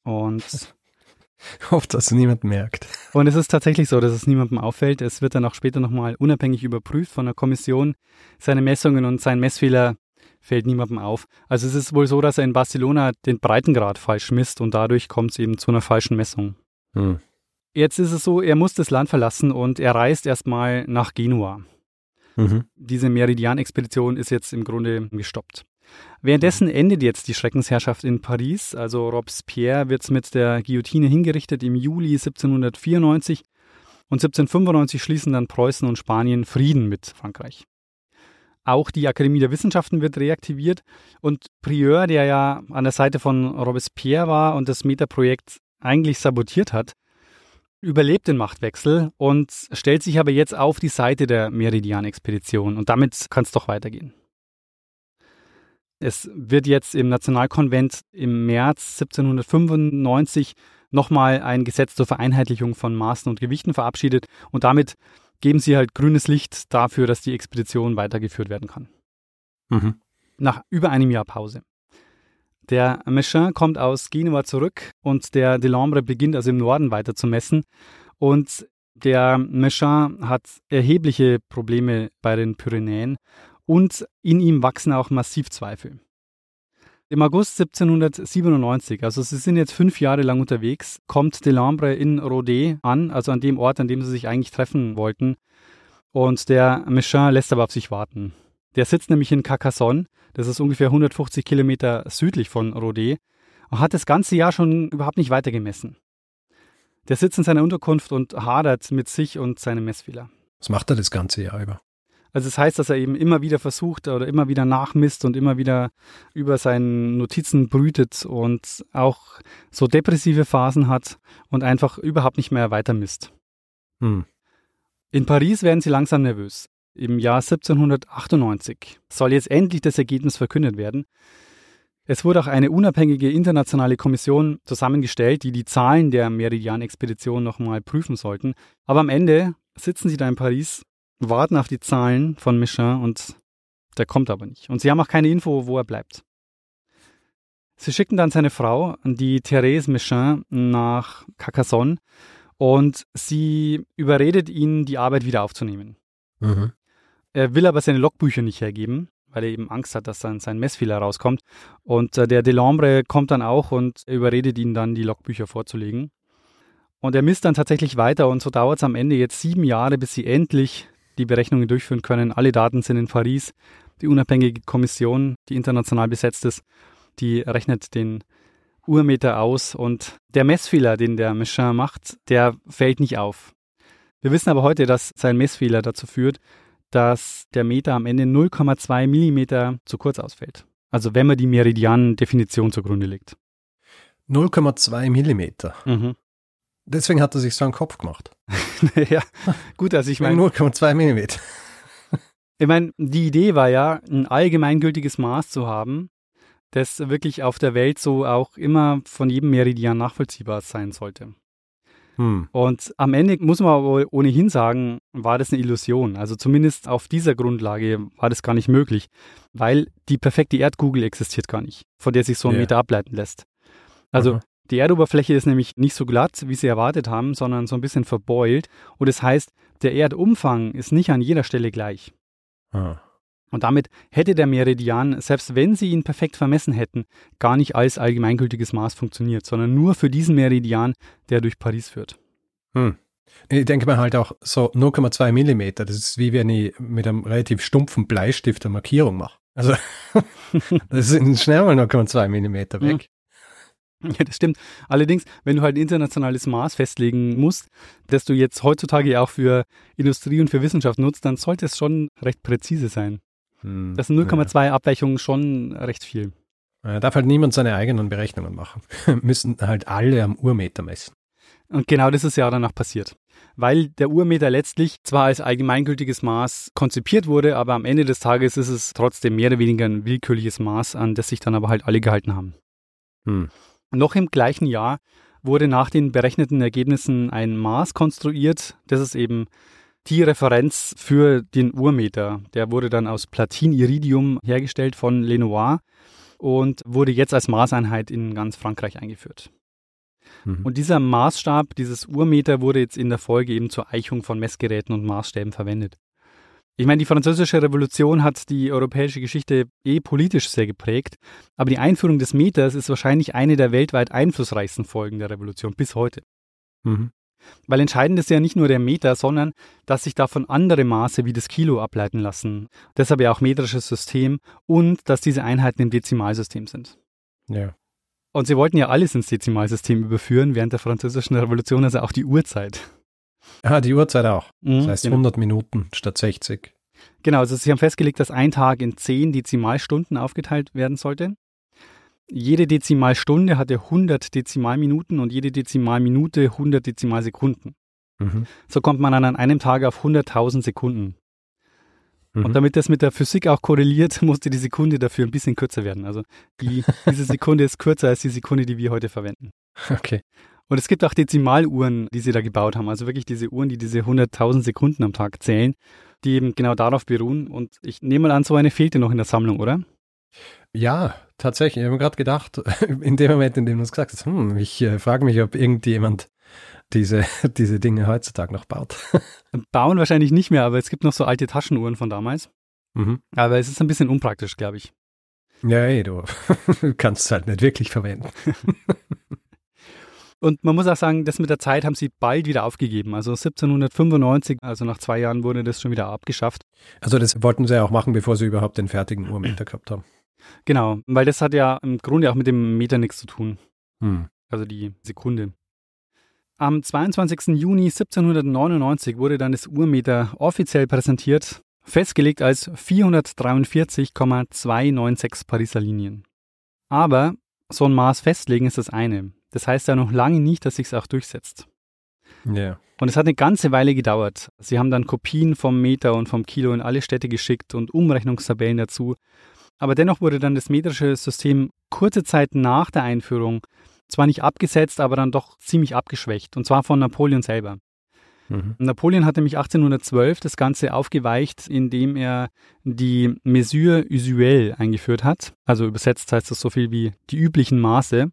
Und, Hofft, dass niemand merkt. und es ist tatsächlich so, dass es niemandem auffällt. Es wird dann auch später nochmal unabhängig überprüft von der Kommission, seine Messungen und sein Messfehler fällt niemandem auf. Also es ist wohl so, dass er in Barcelona den Breitengrad falsch misst und dadurch kommt es eben zu einer falschen Messung. Hm. Jetzt ist es so, er muss das Land verlassen und er reist erstmal nach Genua. Mhm. Diese Meridian-Expedition ist jetzt im Grunde gestoppt. Währenddessen endet jetzt die Schreckensherrschaft in Paris. Also Robespierre wird mit der Guillotine hingerichtet im Juli 1794 und 1795 schließen dann Preußen und Spanien Frieden mit Frankreich. Auch die Akademie der Wissenschaften wird reaktiviert und Prieur, der ja an der Seite von Robespierre war und das Meta-Projekt eigentlich sabotiert hat, überlebt den Machtwechsel und stellt sich aber jetzt auf die Seite der Meridian-Expedition und damit kann es doch weitergehen. Es wird jetzt im Nationalkonvent im März 1795 nochmal ein Gesetz zur Vereinheitlichung von Maßen und Gewichten verabschiedet und damit geben sie halt grünes Licht dafür, dass die Expedition weitergeführt werden kann. Mhm. Nach über einem Jahr Pause. Der Mechin kommt aus Genua zurück und der Delambre beginnt also im Norden weiter zu messen. Und der Mechin hat erhebliche Probleme bei den Pyrenäen und in ihm wachsen auch massiv Zweifel. Im August 1797, also sie sind jetzt fünf Jahre lang unterwegs, kommt Delambre in Rodé an, also an dem Ort, an dem sie sich eigentlich treffen wollten. Und der Mechin lässt aber auf sich warten. Der sitzt nämlich in Carcassonne, das ist ungefähr 150 Kilometer südlich von Rodé, und hat das ganze Jahr schon überhaupt nicht weiter gemessen. Der sitzt in seiner Unterkunft und hadert mit sich und seinem Messfehler. Was macht er das ganze Jahr über? Also das heißt, dass er eben immer wieder versucht oder immer wieder nachmisst und immer wieder über seinen Notizen brütet und auch so depressive Phasen hat und einfach überhaupt nicht mehr weiter misst. Hm. In Paris werden sie langsam nervös. Im Jahr 1798 soll jetzt endlich das Ergebnis verkündet werden. Es wurde auch eine unabhängige internationale Kommission zusammengestellt, die die Zahlen der Meridian-Expedition nochmal prüfen sollten. Aber am Ende sitzen sie da in Paris, warten auf die Zahlen von Michelin und der kommt aber nicht. Und sie haben auch keine Info, wo er bleibt. Sie schickten dann seine Frau, die Therese Michelin, nach Carcassonne und sie überredet ihn, die Arbeit wieder aufzunehmen. Mhm. Er will aber seine Logbücher nicht hergeben, weil er eben Angst hat, dass dann sein Messfehler rauskommt. Und äh, der Delambre kommt dann auch und er überredet ihn dann, die Logbücher vorzulegen. Und er misst dann tatsächlich weiter und so dauert es am Ende jetzt sieben Jahre, bis sie endlich die Berechnungen durchführen können. Alle Daten sind in Paris. Die unabhängige Kommission, die international besetzt ist, die rechnet den Urmeter aus und der Messfehler, den der Mechin macht, der fällt nicht auf. Wir wissen aber heute, dass sein Messfehler dazu führt, dass der Meter am Ende 0,2 Millimeter zu kurz ausfällt. Also wenn man die Meridian-Definition zugrunde legt. 0,2 Millimeter. Mhm. Deswegen hat er sich so einen Kopf gemacht. ja, gut, also ich meine, 0,2 Millimeter. ich meine, die Idee war ja, ein allgemeingültiges Maß zu haben, das wirklich auf der Welt so auch immer von jedem Meridian nachvollziehbar sein sollte. Hm. Und am Ende muss man aber ohnehin sagen, war das eine Illusion. Also zumindest auf dieser Grundlage war das gar nicht möglich, weil die perfekte Erdkugel existiert gar nicht, von der sich so ein Ja. Meter ableiten lässt. Also Aha. Die Erdoberfläche ist nämlich nicht so glatt, wie sie erwartet haben, sondern so ein bisschen verbeult. Und das heißt, der Erdumfang ist nicht an jeder Stelle gleich. Ah. Und damit hätte der Meridian, selbst wenn sie ihn perfekt vermessen hätten, gar nicht als allgemeingültiges Maß funktioniert, sondern nur für diesen Meridian, der durch Paris führt. Hm. Ich denke mir halt auch so 0,2 Millimeter. Das ist wie wenn ich mit einem relativ stumpfen Bleistift eine Markierung mache. Also das sind schnell mal 0,2 Millimeter weg. Ja, das stimmt. Allerdings, wenn du halt ein internationales Maß festlegen musst, das du jetzt heutzutage auch für Industrie und für Wissenschaft nutzt, dann sollte es schon recht präzise sein. Hm. Das sind 0,2 Abweichungen schon recht viel. Ja. Darf halt niemand seine eigenen Berechnungen machen. Müssen halt alle am Urmeter messen. Und genau das ist ja dann auch passiert. weil der Urmeter letztlich zwar als allgemeingültiges Maß konzipiert wurde, aber am Ende des Tages ist es trotzdem mehr oder weniger ein willkürliches Maß, an das sich dann aber halt alle gehalten haben. Hm. Noch im gleichen Jahr wurde nach den berechneten Ergebnissen ein Maß konstruiert. Das ist eben die Referenz für den Urmeter. Der wurde dann aus Platin-Iridium hergestellt von Lenoir und wurde jetzt als Maßeinheit in ganz Frankreich eingeführt. Mhm. Und dieser Maßstab, dieses Urmeter, wurde jetzt in der Folge eben zur Eichung von Messgeräten und Maßstäben verwendet. Ich meine, die französische Revolution hat die europäische Geschichte eh politisch sehr geprägt, aber die Einführung des Meters ist wahrscheinlich eine der weltweit einflussreichsten Folgen der Revolution bis heute. Mhm. Weil entscheidend ist ja nicht nur der Meter, sondern dass sich davon andere Maße wie das Kilo ableiten lassen. Deshalb ja auch metrisches System und dass diese Einheiten im Dezimalsystem sind. Ja. Und sie wollten ja alles ins Dezimalsystem überführen während der französischen Revolution, also auch die Uhrzeit. Ah, die Uhrzeit auch. Mhm, das heißt genau. 100 Minuten statt 60. Genau, also sie haben festgelegt, dass ein Tag in 10 Dezimalstunden aufgeteilt werden sollte. Jede Dezimalstunde hatte 100 Dezimalminuten und jede Dezimalminute 100 Dezimalsekunden. Mhm. So kommt man dann an einem Tag auf 100.000 Sekunden. Mhm. Und damit das mit der Physik auch korreliert, musste die Sekunde dafür ein bisschen kürzer werden. Also die, diese Sekunde ist kürzer als die Sekunde, die wir heute verwenden. Okay. Und es gibt auch Dezimaluhren, die sie da gebaut haben. Also wirklich diese Uhren, die diese 100.000 Sekunden am Tag zählen, die eben genau darauf beruhen. Und ich nehme mal an, so eine fehlte noch in der Sammlung, oder? Ja, tatsächlich. Ich habe mir gerade gedacht, in dem Moment, in dem du es gesagt hast, hm, ich äh, frage mich, ob irgendjemand diese, diese Dinge heutzutage noch baut. Bauen wahrscheinlich nicht mehr, aber es gibt noch so alte Taschenuhren von damals. Mhm. Aber es ist ein bisschen unpraktisch, glaube ich. Ja, ey, du kannst es halt nicht wirklich verwenden. Und man muss auch sagen, das mit der Zeit haben sie bald wieder aufgegeben. Also 1795, also nach zwei Jahren wurde das schon wieder abgeschafft. Also das wollten sie ja auch machen, bevor sie überhaupt den fertigen Urmeter gehabt haben. Genau, weil das hat ja im Grunde auch mit dem Meter nichts zu tun. Hm. Also die Sekunde. Am 22. Juni 1799 wurde dann das Urmeter offiziell präsentiert, festgelegt als 443,296 Pariser Linien. Aber so ein Maß festlegen ist das eine. Das heißt ja noch lange nicht, dass sich es auch durchsetzt. Yeah. Und es hat eine ganze Weile gedauert. Sie haben dann Kopien vom Meter und vom Kilo in alle Städte geschickt und Umrechnungstabellen dazu. Aber dennoch wurde dann das metrische System kurze Zeit nach der Einführung zwar nicht abgesetzt, aber dann doch ziemlich abgeschwächt, und zwar von Napoleon selber. Mhm. Napoleon hatte nämlich 1812 das Ganze aufgeweicht, indem er die Mesure usuelle eingeführt hat. Also übersetzt heißt das so viel wie die üblichen Maße.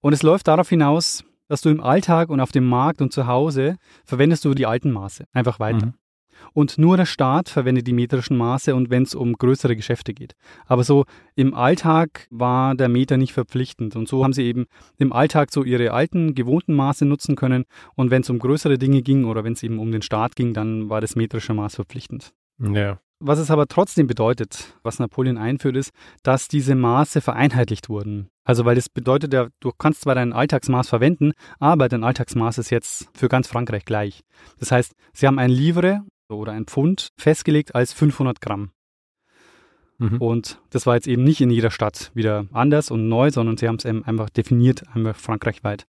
Und es läuft darauf hinaus, dass du im Alltag und auf dem Markt und zu Hause verwendest du die alten Maße einfach weiter. Mhm. Und nur der Staat verwendet die metrischen Maße und wenn es um größere Geschäfte geht. Aber so im Alltag war der Meter nicht verpflichtend. Und so haben sie eben im Alltag so ihre alten, gewohnten Maße nutzen können. Und wenn es um größere Dinge ging oder wenn es eben um den Staat ging, dann war das metrische Maß verpflichtend. Ja. Was es aber trotzdem bedeutet, was Napoleon einführt, ist, dass diese Maße vereinheitlicht wurden. Also weil das bedeutet ja, du kannst zwar dein Alltagsmaß verwenden, aber dein Alltagsmaß ist jetzt für ganz Frankreich gleich. Das heißt, sie haben ein Livre oder ein Pfund festgelegt als 500 Gramm. Mhm. Und das war jetzt eben nicht in jeder Stadt wieder anders und neu, sondern sie haben es eben einfach definiert, einfach frankreichweit.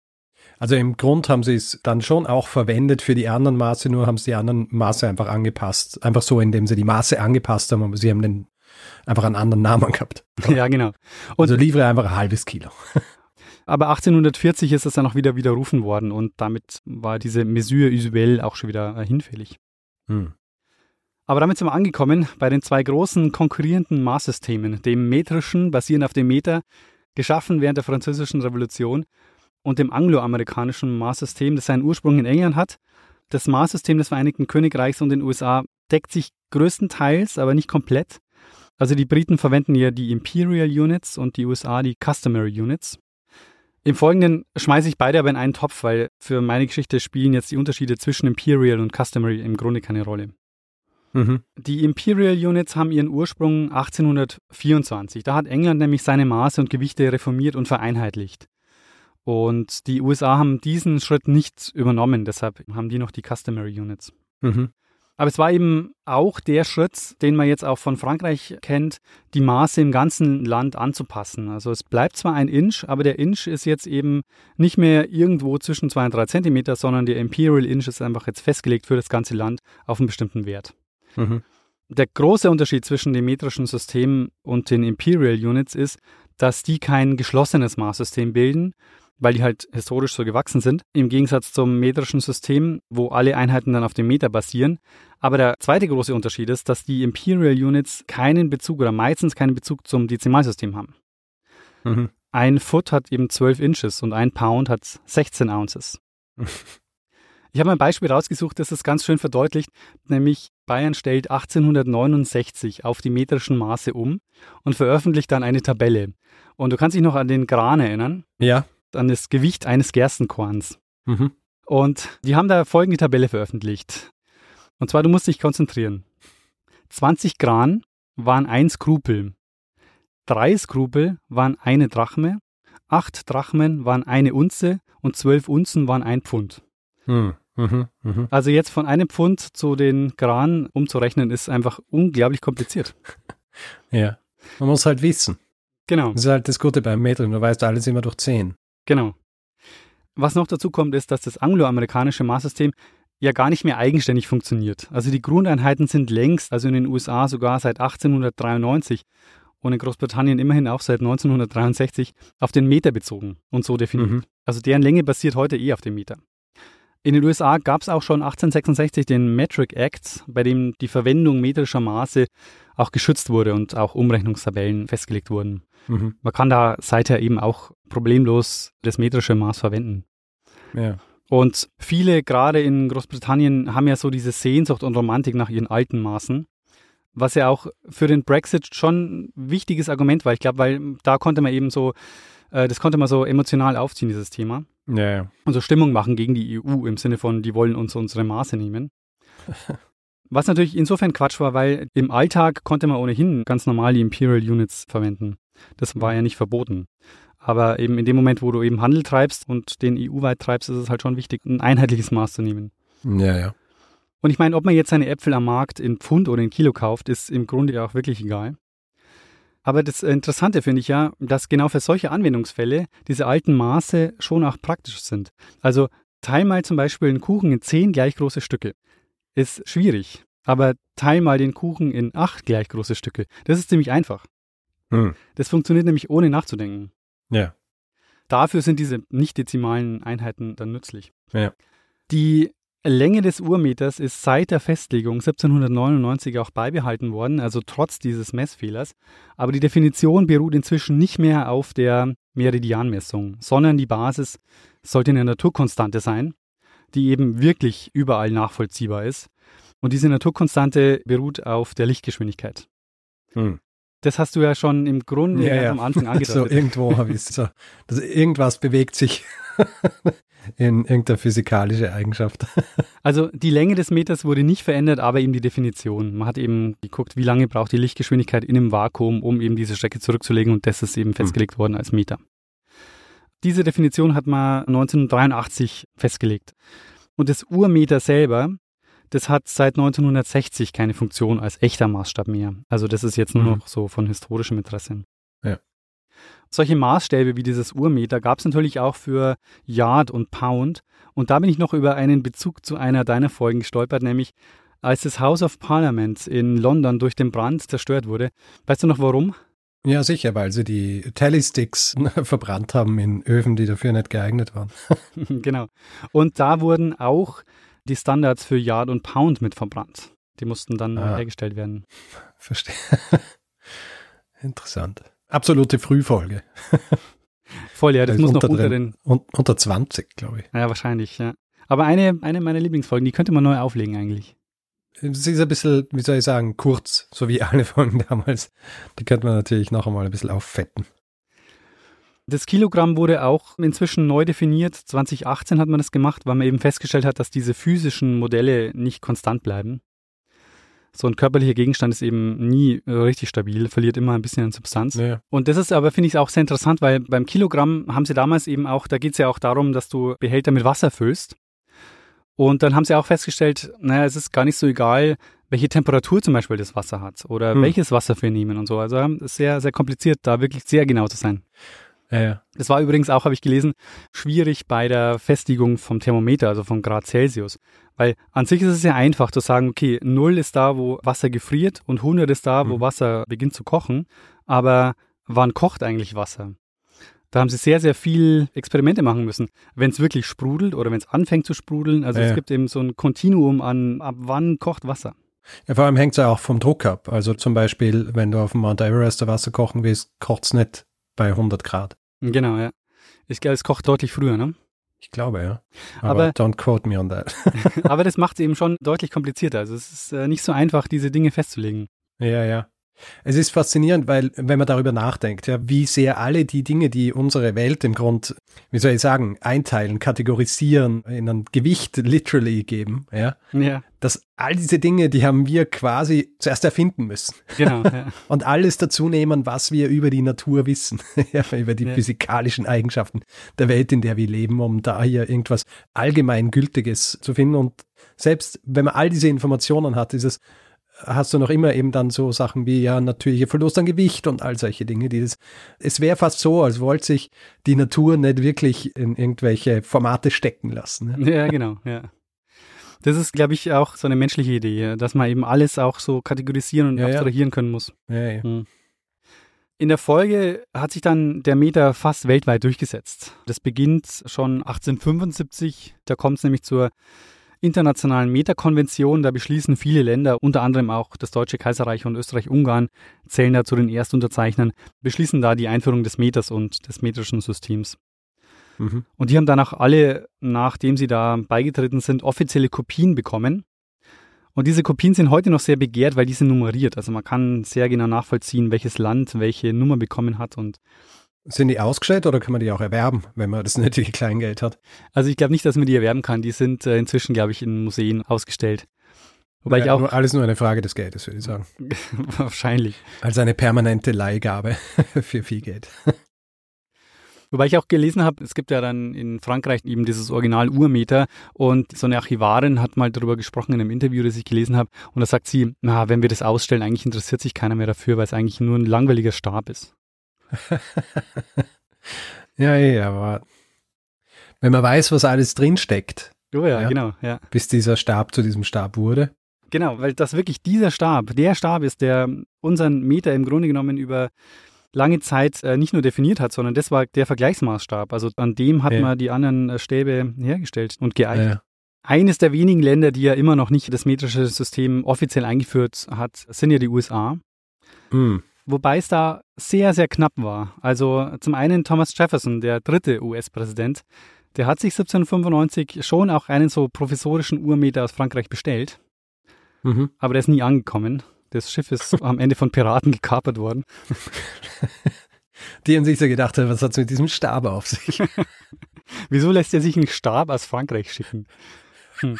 Also im Grund haben sie es dann schon auch verwendet für die anderen Maße, nur haben sie die anderen Maße einfach angepasst. Einfach so, indem sie die Maße angepasst haben, aber sie haben den einfach einen anderen Namen gehabt. Ja, genau. Und also liefere einfach ein halbes Kilo. Aber 1840 ist es dann auch wieder widerrufen worden und damit war diese Mesure usuelle auch schon wieder äh, hinfällig. Hm. Aber damit sind wir angekommen bei den zwei großen konkurrierenden Maßsystemen, dem metrischen, basierend auf dem Meter, geschaffen während der Französischen Revolution, und dem angloamerikanischen Maßsystem, das seinen Ursprung in England hat. Das Maßsystem des Vereinigten Königreichs und den USA deckt sich größtenteils, aber nicht komplett. Also die Briten verwenden ja die Imperial Units und die USA die Customary Units. Im Folgenden schmeiße ich beide aber in einen Topf, weil für meine Geschichte spielen jetzt die Unterschiede zwischen Imperial und Customary im Grunde keine Rolle. Mhm. Die Imperial Units haben ihren Ursprung 1824. Da hat England nämlich seine Maße und Gewichte reformiert und vereinheitlicht. Und die USA haben diesen Schritt nicht übernommen, deshalb haben die noch die Customary Units. Mhm. Aber es war eben auch der Schritt, den man jetzt auch von Frankreich kennt, die Maße im ganzen Land anzupassen. Also es bleibt zwar ein Inch, aber der Inch ist jetzt eben nicht mehr irgendwo zwischen zwei und drei Zentimeter, sondern der Imperial Inch ist einfach jetzt festgelegt für das ganze Land auf einen bestimmten Wert. Mhm. Der große Unterschied zwischen dem metrischen System und den Imperial Units ist, dass die kein geschlossenes Maßsystem bilden, weil die halt historisch so gewachsen sind, im Gegensatz zum metrischen System, wo alle Einheiten dann auf dem Meter basieren. Aber der zweite große Unterschied ist, dass die Imperial Units keinen Bezug oder meistens keinen Bezug zum Dezimalsystem haben. Mhm. Ein Foot hat eben 12 Inches und ein Pound hat 16 Ounces. Ich habe ein Beispiel rausgesucht, das es ganz schön verdeutlicht, nämlich Bayern stellt 1869 auf die metrischen Maße um und veröffentlicht dann eine Tabelle. Und du kannst dich noch an den Gran erinnern? Ja an das Gewicht eines Gerstenkorns. Mhm. Und die haben da folgende Tabelle veröffentlicht. Und zwar, du musst dich konzentrieren. 20 Gran waren ein Skrupel. Drei Skrupel waren eine Drachme. Acht Drachmen waren eine Unze und zwölf Unzen waren ein Pfund. Mhm. Mhm. Mhm. Also jetzt von einem Pfund zu den Gran umzurechnen, ist einfach unglaublich kompliziert. Ja, man muss halt wissen. Genau. Das ist halt das Gute beim Metern, du weißt alles immer durch 10. Genau. Was noch dazu kommt, ist, dass das angloamerikanische Maßsystem ja gar nicht mehr eigenständig funktioniert. Also die Grundeinheiten sind längst, also in den USA sogar seit 1893 und in Großbritannien immerhin auch seit 1963, auf den Meter bezogen und so definiert. Mhm. Also deren Länge basiert heute eh auf dem Meter. In den USA gab es auch schon 1866 den Metric Act, bei dem die Verwendung metrischer Maße auch geschützt wurde und auch Umrechnungstabellen festgelegt wurden. Mhm. Man kann da seither eben auch problemlos das metrische Maß verwenden. Ja. Und viele, gerade in Großbritannien, haben ja so diese Sehnsucht und Romantik nach ihren alten Maßen. Was ja auch für den Brexit schon ein wichtiges Argument war. Ich glaube, weil da konnte man eben so, äh, das konnte man so emotional aufziehen, dieses Thema. Ja, ja. Und so Stimmung machen gegen die EU im Sinne von, die wollen uns unsere Maße nehmen. Was natürlich insofern Quatsch war, weil im Alltag konnte man ohnehin ganz normal die Imperial Units verwenden. Das war ja nicht verboten. Aber eben in dem Moment, wo du eben Handel treibst und den EU-weit treibst, ist es halt schon wichtig, ein einheitliches Maß zu nehmen. Ja, ja. Und ich meine, ob man jetzt seine Äpfel am Markt in Pfund oder in Kilo kauft, ist im Grunde ja auch wirklich egal. Aber das Interessante finde ich ja, dass genau für solche Anwendungsfälle diese alten Maße schon auch praktisch sind. Also teil mal zum Beispiel einen Kuchen in zehn gleich große Stücke. Ist schwierig. Aber teil mal den Kuchen in acht gleich große Stücke. Das ist ziemlich einfach. Hm. Das funktioniert nämlich ohne nachzudenken. Ja. Dafür sind diese nicht-dezimalen Einheiten dann nützlich. Ja. Die Länge des Urmeters ist seit der Festlegung 1799 auch beibehalten worden, also trotz dieses Messfehlers. Aber die Definition beruht inzwischen nicht mehr auf der Meridianmessung, sondern die Basis sollte eine Naturkonstante sein, die eben wirklich überall nachvollziehbar ist. Und diese Naturkonstante beruht auf der Lichtgeschwindigkeit. Hm. Das hast du ja schon im Grunde ja, ja. am Anfang angedeutet. so irgendwo habe ich es so. Also irgendwas bewegt sich in irgendeine physikalische Eigenschaft. also die Länge des Meters wurde nicht verändert, aber eben die Definition. Man hat eben geguckt, wie lange braucht die Lichtgeschwindigkeit in einem Vakuum, um eben diese Strecke zurückzulegen und das ist eben hm. festgelegt hm. worden als Meter. Diese Definition hat man 1983 festgelegt. Und das Urmeter selber das hat seit 1960 keine Funktion als echter Maßstab mehr. Also das ist jetzt nur mhm. noch so von historischem Interesse. Ja. Solche Maßstäbe wie dieses Urmeter gab es natürlich auch für Yard und Pound. Und da bin ich noch über einen Bezug zu einer deiner Folgen gestolpert, nämlich als das House of Parliament in London durch den Brand zerstört wurde. Weißt du noch warum? Ja, sicher, weil sie die Tallysticks verbrannt haben in Öfen, die dafür nicht geeignet waren. genau. Und da wurden auch die Standards für Yard und Pound mit verbrannt. Die mussten dann ah. hergestellt werden. Verstehe. Interessant. Absolute Frühfolge. Voll, ja, das, das muss unter noch unter den. unter 20, glaube ich. Ja, wahrscheinlich, ja. Aber eine, eine meiner Lieblingsfolgen, die könnte man neu auflegen eigentlich. Sie ist ein bisschen, wie soll ich sagen, kurz, so wie alle Folgen damals. Die könnte man natürlich noch einmal ein bisschen auffetten. Das Kilogramm wurde auch inzwischen neu definiert. 2018 hat man das gemacht, weil man eben festgestellt hat, dass diese physischen Modelle nicht konstant bleiben. So ein körperlicher Gegenstand ist eben nie richtig stabil, verliert immer ein bisschen an Substanz. Ja. Und das ist aber, finde ich, auch sehr interessant, weil beim Kilogramm haben sie damals eben auch, da geht es ja auch darum, dass du Behälter mit Wasser füllst. Und dann haben sie auch festgestellt, naja, es ist gar nicht so egal, welche Temperatur zum Beispiel das Wasser hat oder hm. welches Wasser wir nehmen und so. Also es ist sehr, sehr kompliziert, da wirklich sehr genau zu sein. Ja, ja. Das war übrigens auch, habe ich gelesen, schwierig bei der Festigung vom Thermometer, also vom Grad Celsius. Weil an sich ist es ja einfach zu sagen, okay, 0 ist da, wo Wasser gefriert und 100 ist da, wo mhm. Wasser beginnt zu kochen. Aber wann kocht eigentlich Wasser? Da haben sie sehr, sehr viel Experimente machen müssen. Wenn es wirklich sprudelt oder wenn es anfängt zu sprudeln. Also ja, es gibt eben so ein Kontinuum an, ab wann kocht Wasser. Ja, vor allem hängt es ja auch vom Druck ab. Also zum Beispiel, wenn du auf dem Mount Everest Wasser kochen willst, kocht es nicht bei 100 Grad. Genau, ja. Ich glaube, es kocht deutlich früher, ne? Ich glaube, ja. Aber, aber don't quote me on that. aber das macht es eben schon deutlich komplizierter. Also es ist äh, nicht so einfach, diese Dinge festzulegen. Ja, ja. Es ist faszinierend, weil wenn man darüber nachdenkt, ja, wie sehr alle die Dinge, die unsere Welt im Grund, wie soll ich sagen, einteilen, kategorisieren, in ein Gewicht literally geben, ja, ja. dass all diese Dinge, die haben wir quasi zuerst erfinden müssen. Genau. Ja. Und alles dazu nehmen, was wir über die Natur wissen, ja, über die ja. physikalischen Eigenschaften der Welt, in der wir leben, um da hier irgendwas allgemeingültiges zu finden. Und selbst wenn man all diese Informationen hat, ist es hast du noch immer eben dann so Sachen wie ja natürlicher Verlust an Gewicht und all solche Dinge, die das, es wäre fast so, als wollte sich die Natur nicht wirklich in irgendwelche Formate stecken lassen. Ja, ja genau, ja. Das ist, glaube ich, auch so eine menschliche Idee, dass man eben alles auch so kategorisieren und ja, abstrahieren ja. können muss. Ja, ja. Hm. In der Folge hat sich dann der Meter fast weltweit durchgesetzt. Das beginnt schon 1875, da kommt es nämlich zur internationalen Metakonvention. Da beschließen viele Länder, unter anderem auch das Deutsche Kaiserreich und Österreich-Ungarn, zählen da zu den Erstunterzeichnern, beschließen da die Einführung des Meters und des metrischen Systems. Mhm. Und die haben danach alle, nachdem sie da beigetreten sind, offizielle Kopien bekommen. Und diese Kopien sind heute noch sehr begehrt, weil die sind nummeriert. Also man kann sehr genau nachvollziehen, welches Land welche Nummer bekommen hat und sind die ausgestellt oder kann man die auch erwerben, wenn man das nötige Kleingeld hat? Also ich glaube nicht, dass man die erwerben kann. Die sind äh, inzwischen, glaube ich, in Museen ausgestellt. Wobei ja, ich auch. alles nur eine Frage des Geldes, würde ich sagen. Wahrscheinlich. Als eine permanente Leihgabe für viel Geld. Wobei ich auch gelesen habe, es gibt ja dann in Frankreich eben dieses Original-Urmeter und so eine Archivarin hat mal darüber gesprochen in einem Interview, das ich gelesen habe und da sagt sie, na, wenn wir das ausstellen, eigentlich interessiert sich keiner mehr dafür, weil es eigentlich nur ein langweiliger Stab ist. ja, ja, aber wenn man weiß, was alles drinsteckt. Oh ja, ja, genau, ja. Bis dieser Stab zu diesem Stab wurde. Genau, weil das wirklich dieser Stab, der Stab ist, der unseren Meter im Grunde genommen über lange Zeit äh, nicht nur definiert hat, sondern das war der Vergleichsmaßstab. Also an dem hat ja. man die anderen äh, Stäbe hergestellt und geeignet. Ja. Eines der wenigen Länder, die ja immer noch nicht das metrische System offiziell eingeführt hat, sind ja die USA. Mhm wobei es da sehr, sehr knapp war. Also zum einen Thomas Jefferson, der dritte US-Präsident, der hat sich 1795 schon auch einen so professorischen Urmeter aus Frankreich bestellt, mhm. aber der ist nie angekommen. Das Schiff ist am Ende von Piraten gekapert worden. Die haben sich so gedacht, was hat es mit diesem Stab auf sich? Wieso lässt er sich einen Stab aus Frankreich schicken? Hm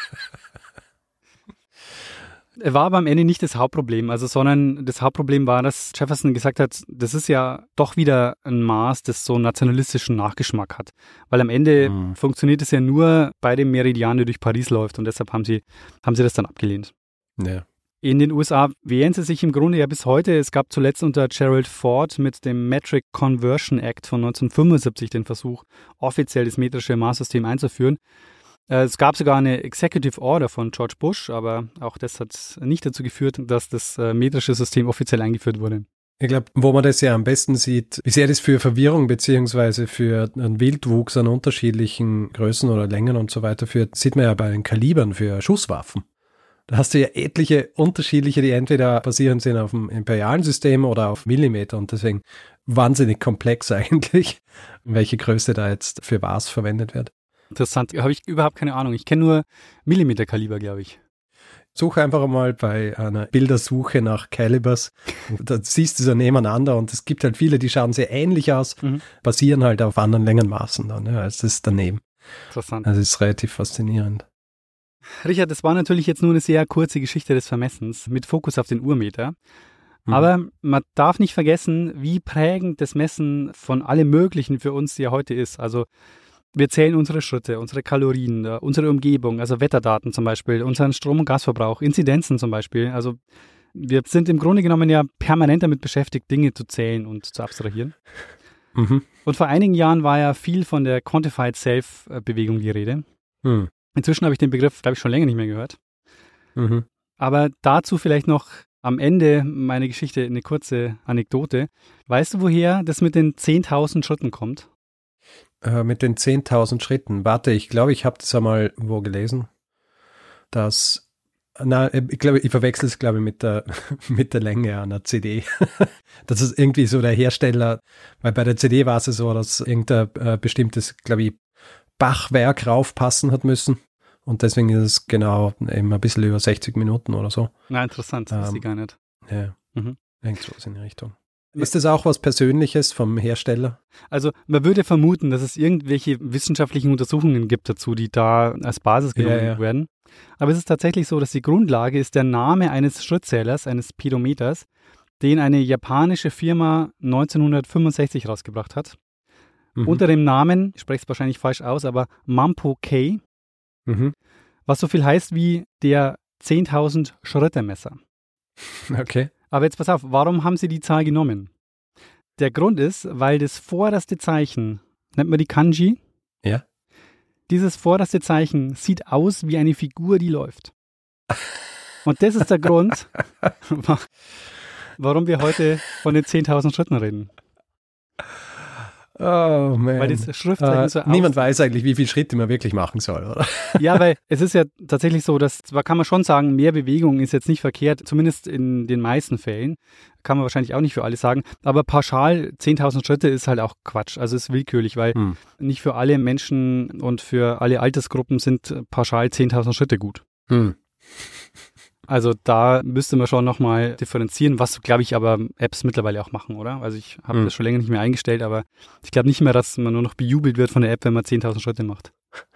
war aber am Ende nicht das Hauptproblem, also sondern das Hauptproblem war, dass Jefferson gesagt hat, das ist ja doch wieder ein Maß, das so einen nationalistischen Nachgeschmack hat. Weil am Ende mhm. funktioniert es ja nur bei dem Meridian, der durch Paris läuft und deshalb haben sie, haben sie das dann abgelehnt. Ja. In den USA wehren sie sich im Grunde ja bis heute. Es gab zuletzt unter Gerald Ford mit dem Metric Conversion Act von 1975 den Versuch, offiziell das metrische Maßsystem einzuführen. Äh, es gab sogar eine Executive Order von George Bush, aber auch das hat nicht dazu geführt, dass das äh, metrische System offiziell eingeführt wurde. Ich glaube, wo man das ja am besten sieht, wie sehr das für Verwirrung beziehungsweise für einen Wildwuchs an unterschiedlichen Größen oder Längen und so weiter führt, sieht man ja bei den Kalibern für Schusswaffen. Da hast du ja etliche unterschiedliche, die entweder basierend sind auf dem imperialen System oder auf Millimeter und deswegen wahnsinnig komplex eigentlich, welche Größe da jetzt für was verwendet wird. Interessant, habe ich überhaupt keine Ahnung. Ich kenne nur Millimeterkaliber, glaube ich. Suche einfach mal bei einer Bildersuche nach Calibers. Da siehst du so nebeneinander und es gibt halt viele, die schauen sehr ähnlich aus, mhm. basieren halt auf anderen Längenmaßen dann, ja, als das daneben. Interessant. Also ist relativ faszinierend. Richard, das war natürlich jetzt nur eine sehr kurze Geschichte des Vermessens mit Fokus auf den Urmeter. Mhm. Aber man darf nicht vergessen, wie prägend das Messen von allem Möglichen für uns ja heute ist. Also Wir zählen unsere Schritte, unsere Kalorien, äh, unsere Umgebung, also Wetterdaten zum Beispiel, unseren Strom- und Gasverbrauch, Inzidenzen zum Beispiel. Also wir sind im Grunde genommen ja permanent damit beschäftigt, Dinge zu zählen und zu abstrahieren. Mhm. Und vor einigen Jahren war ja viel von der Quantified Self-Bewegung die Rede. Mhm. Inzwischen habe ich den Begriff, glaube ich, schon länger nicht mehr gehört. Mhm. Aber dazu vielleicht noch am Ende meiner Geschichte eine kurze Anekdote. Weißt du, woher das mit den 10.000 Schritten kommt? Äh, mit den 10.000 Schritten. Warte, ich glaube, ich habe das einmal wo gelesen, dass, na, ich glaube, ich verwechsel es, glaube ich, mit der, mit der Länge einer CD. das ist irgendwie so der Hersteller, weil bei der CD war es so, dass irgendein äh, bestimmtes, glaube ich, Bachwerk raufpassen hat müssen. Und deswegen ist es genau eben ein bisschen über 60 Minuten oder so. Na, interessant, das Ähm, ich gar nicht. Ja. Mhm. Irgend sowas in die Richtung. Ist das auch was Persönliches vom Hersteller? Also man würde vermuten, dass es irgendwelche wissenschaftlichen Untersuchungen gibt dazu, die da als Basis Ja, genommen ja. werden. Aber es ist tatsächlich so, dass die Grundlage ist der Name eines Schrittzählers, eines Pedometers, den eine japanische Firma 1965 rausgebracht hat. Mhm. Unter dem Namen, ich spreche es wahrscheinlich falsch aus, aber Mampo K, Mhm. was so viel heißt wie der 10.000 Schritte Messer. Okay. Aber jetzt pass auf, warum haben sie die Zahl genommen? Der Grund ist, weil das vorderste Zeichen, nennt man die Kanji? Ja. Dieses vorderste Zeichen sieht aus wie eine Figur, die läuft. Und das ist der Grund, wa- warum wir heute von den 10.000 Schritten reden. Oh man. Weil das Schriftzeichen äh, so niemand weiß eigentlich, wie viele Schritte man wirklich machen soll, oder? Ja, weil es ist ja tatsächlich so, dass zwar kann man schon sagen, mehr Bewegung ist jetzt nicht verkehrt, zumindest in den meisten Fällen. Kann man wahrscheinlich auch nicht für alle sagen. Aber pauschal 10.000 Schritte ist halt auch Quatsch. Also ist willkürlich, weil Hm. nicht für alle Menschen und für alle Altersgruppen sind pauschal 10.000 Schritte gut. Hm. Also da müsste man schon nochmal differenzieren, was glaube ich aber Apps mittlerweile auch machen, oder? Also ich habe Hm. das schon länger nicht mehr eingestellt, aber ich glaube nicht mehr, dass man nur noch bejubelt wird von der App, wenn man 10.000 Schritte macht.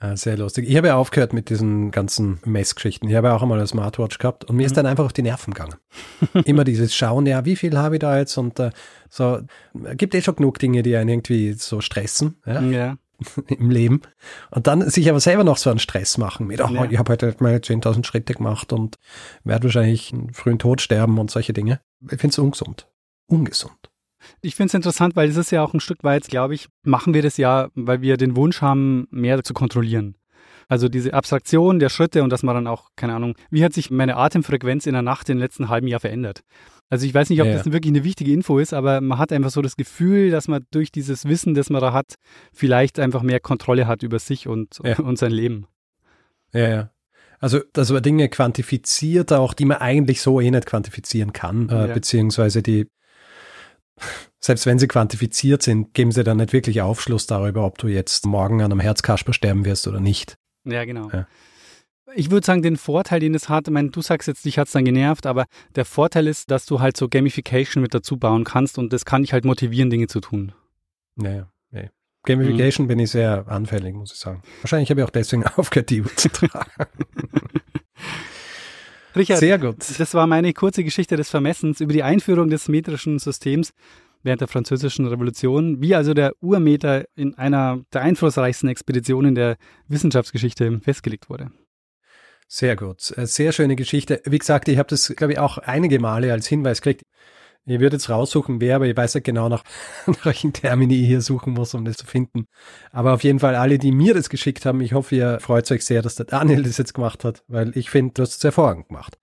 Ah, sehr lustig. Ich habe ja aufgehört mit diesen ganzen Messgeschichten. Ich habe ja auch einmal eine Smartwatch gehabt und mir ist Mhm. dann einfach auf die Nerven gegangen. Immer dieses Schauen, ja, wie viel habe ich da jetzt? Und äh, so, gibt eh schon genug Dinge, die einen irgendwie so stressen ja, Ja. im Leben. Und dann sich aber selber noch so einen Stress machen mit, oh, Ja. ich habe heute meine 10.000 Schritte gemacht und werde wahrscheinlich einen frühen Tod sterben und solche Dinge. Ich finde es ungesund. Ungesund. Ich finde es interessant, weil es ist ja auch ein Stück weit, glaube ich, machen wir das ja, weil wir den Wunsch haben, mehr zu kontrollieren. Also diese Abstraktion der Schritte und dass man dann auch, keine Ahnung, wie hat sich meine Atemfrequenz in der Nacht im letzten halben Jahr verändert? Also ich weiß nicht, ob Ja, das wirklich eine wichtige Info ist, aber man hat einfach so das Gefühl, dass man durch dieses Wissen, das man da hat, vielleicht einfach mehr Kontrolle hat über sich und, Ja. und sein Leben. Ja, ja. Also, dass man Dinge quantifiziert, auch die man eigentlich so eh nicht quantifizieren kann, äh, Ja. beziehungsweise die, selbst wenn sie quantifiziert sind, geben sie dann nicht wirklich Aufschluss darüber, ob du jetzt morgen an einem Herzkasper sterben wirst oder nicht. Ja, genau. Ja. Ich würde sagen, den Vorteil, den es hat, ich meine, du sagst jetzt, dich hat es dann genervt, aber der Vorteil ist, dass du halt so Gamification mit dazu bauen kannst und das kann dich halt motivieren, Dinge zu tun. Naja, nee. Gamification bin ich sehr anfällig, muss ich sagen. Wahrscheinlich habe ich auch deswegen aufgehört, die Uhr zu tragen. Richard, Sehr gut. das war meine kurze Geschichte des Vermessens über die Einführung des metrischen Systems während der Französischen Revolution, wie also der Urmeter in einer der einflussreichsten Expeditionen der Wissenschaftsgeschichte festgelegt wurde. Sehr gut. Äh, Sehr schöne Geschichte. Wie gesagt, ich habe das, glaube ich, auch einige Male als Hinweis gekriegt. Ich würde jetzt raussuchen, wer, aber ich weiß nicht genau, nach, nach welchen Termini ich hier suchen muss, um das zu finden. Aber auf jeden Fall alle, die mir das geschickt haben, ich hoffe, ihr freut euch sehr, dass der Daniel das jetzt gemacht hat, weil ich finde, du hast es hervorragend gemacht.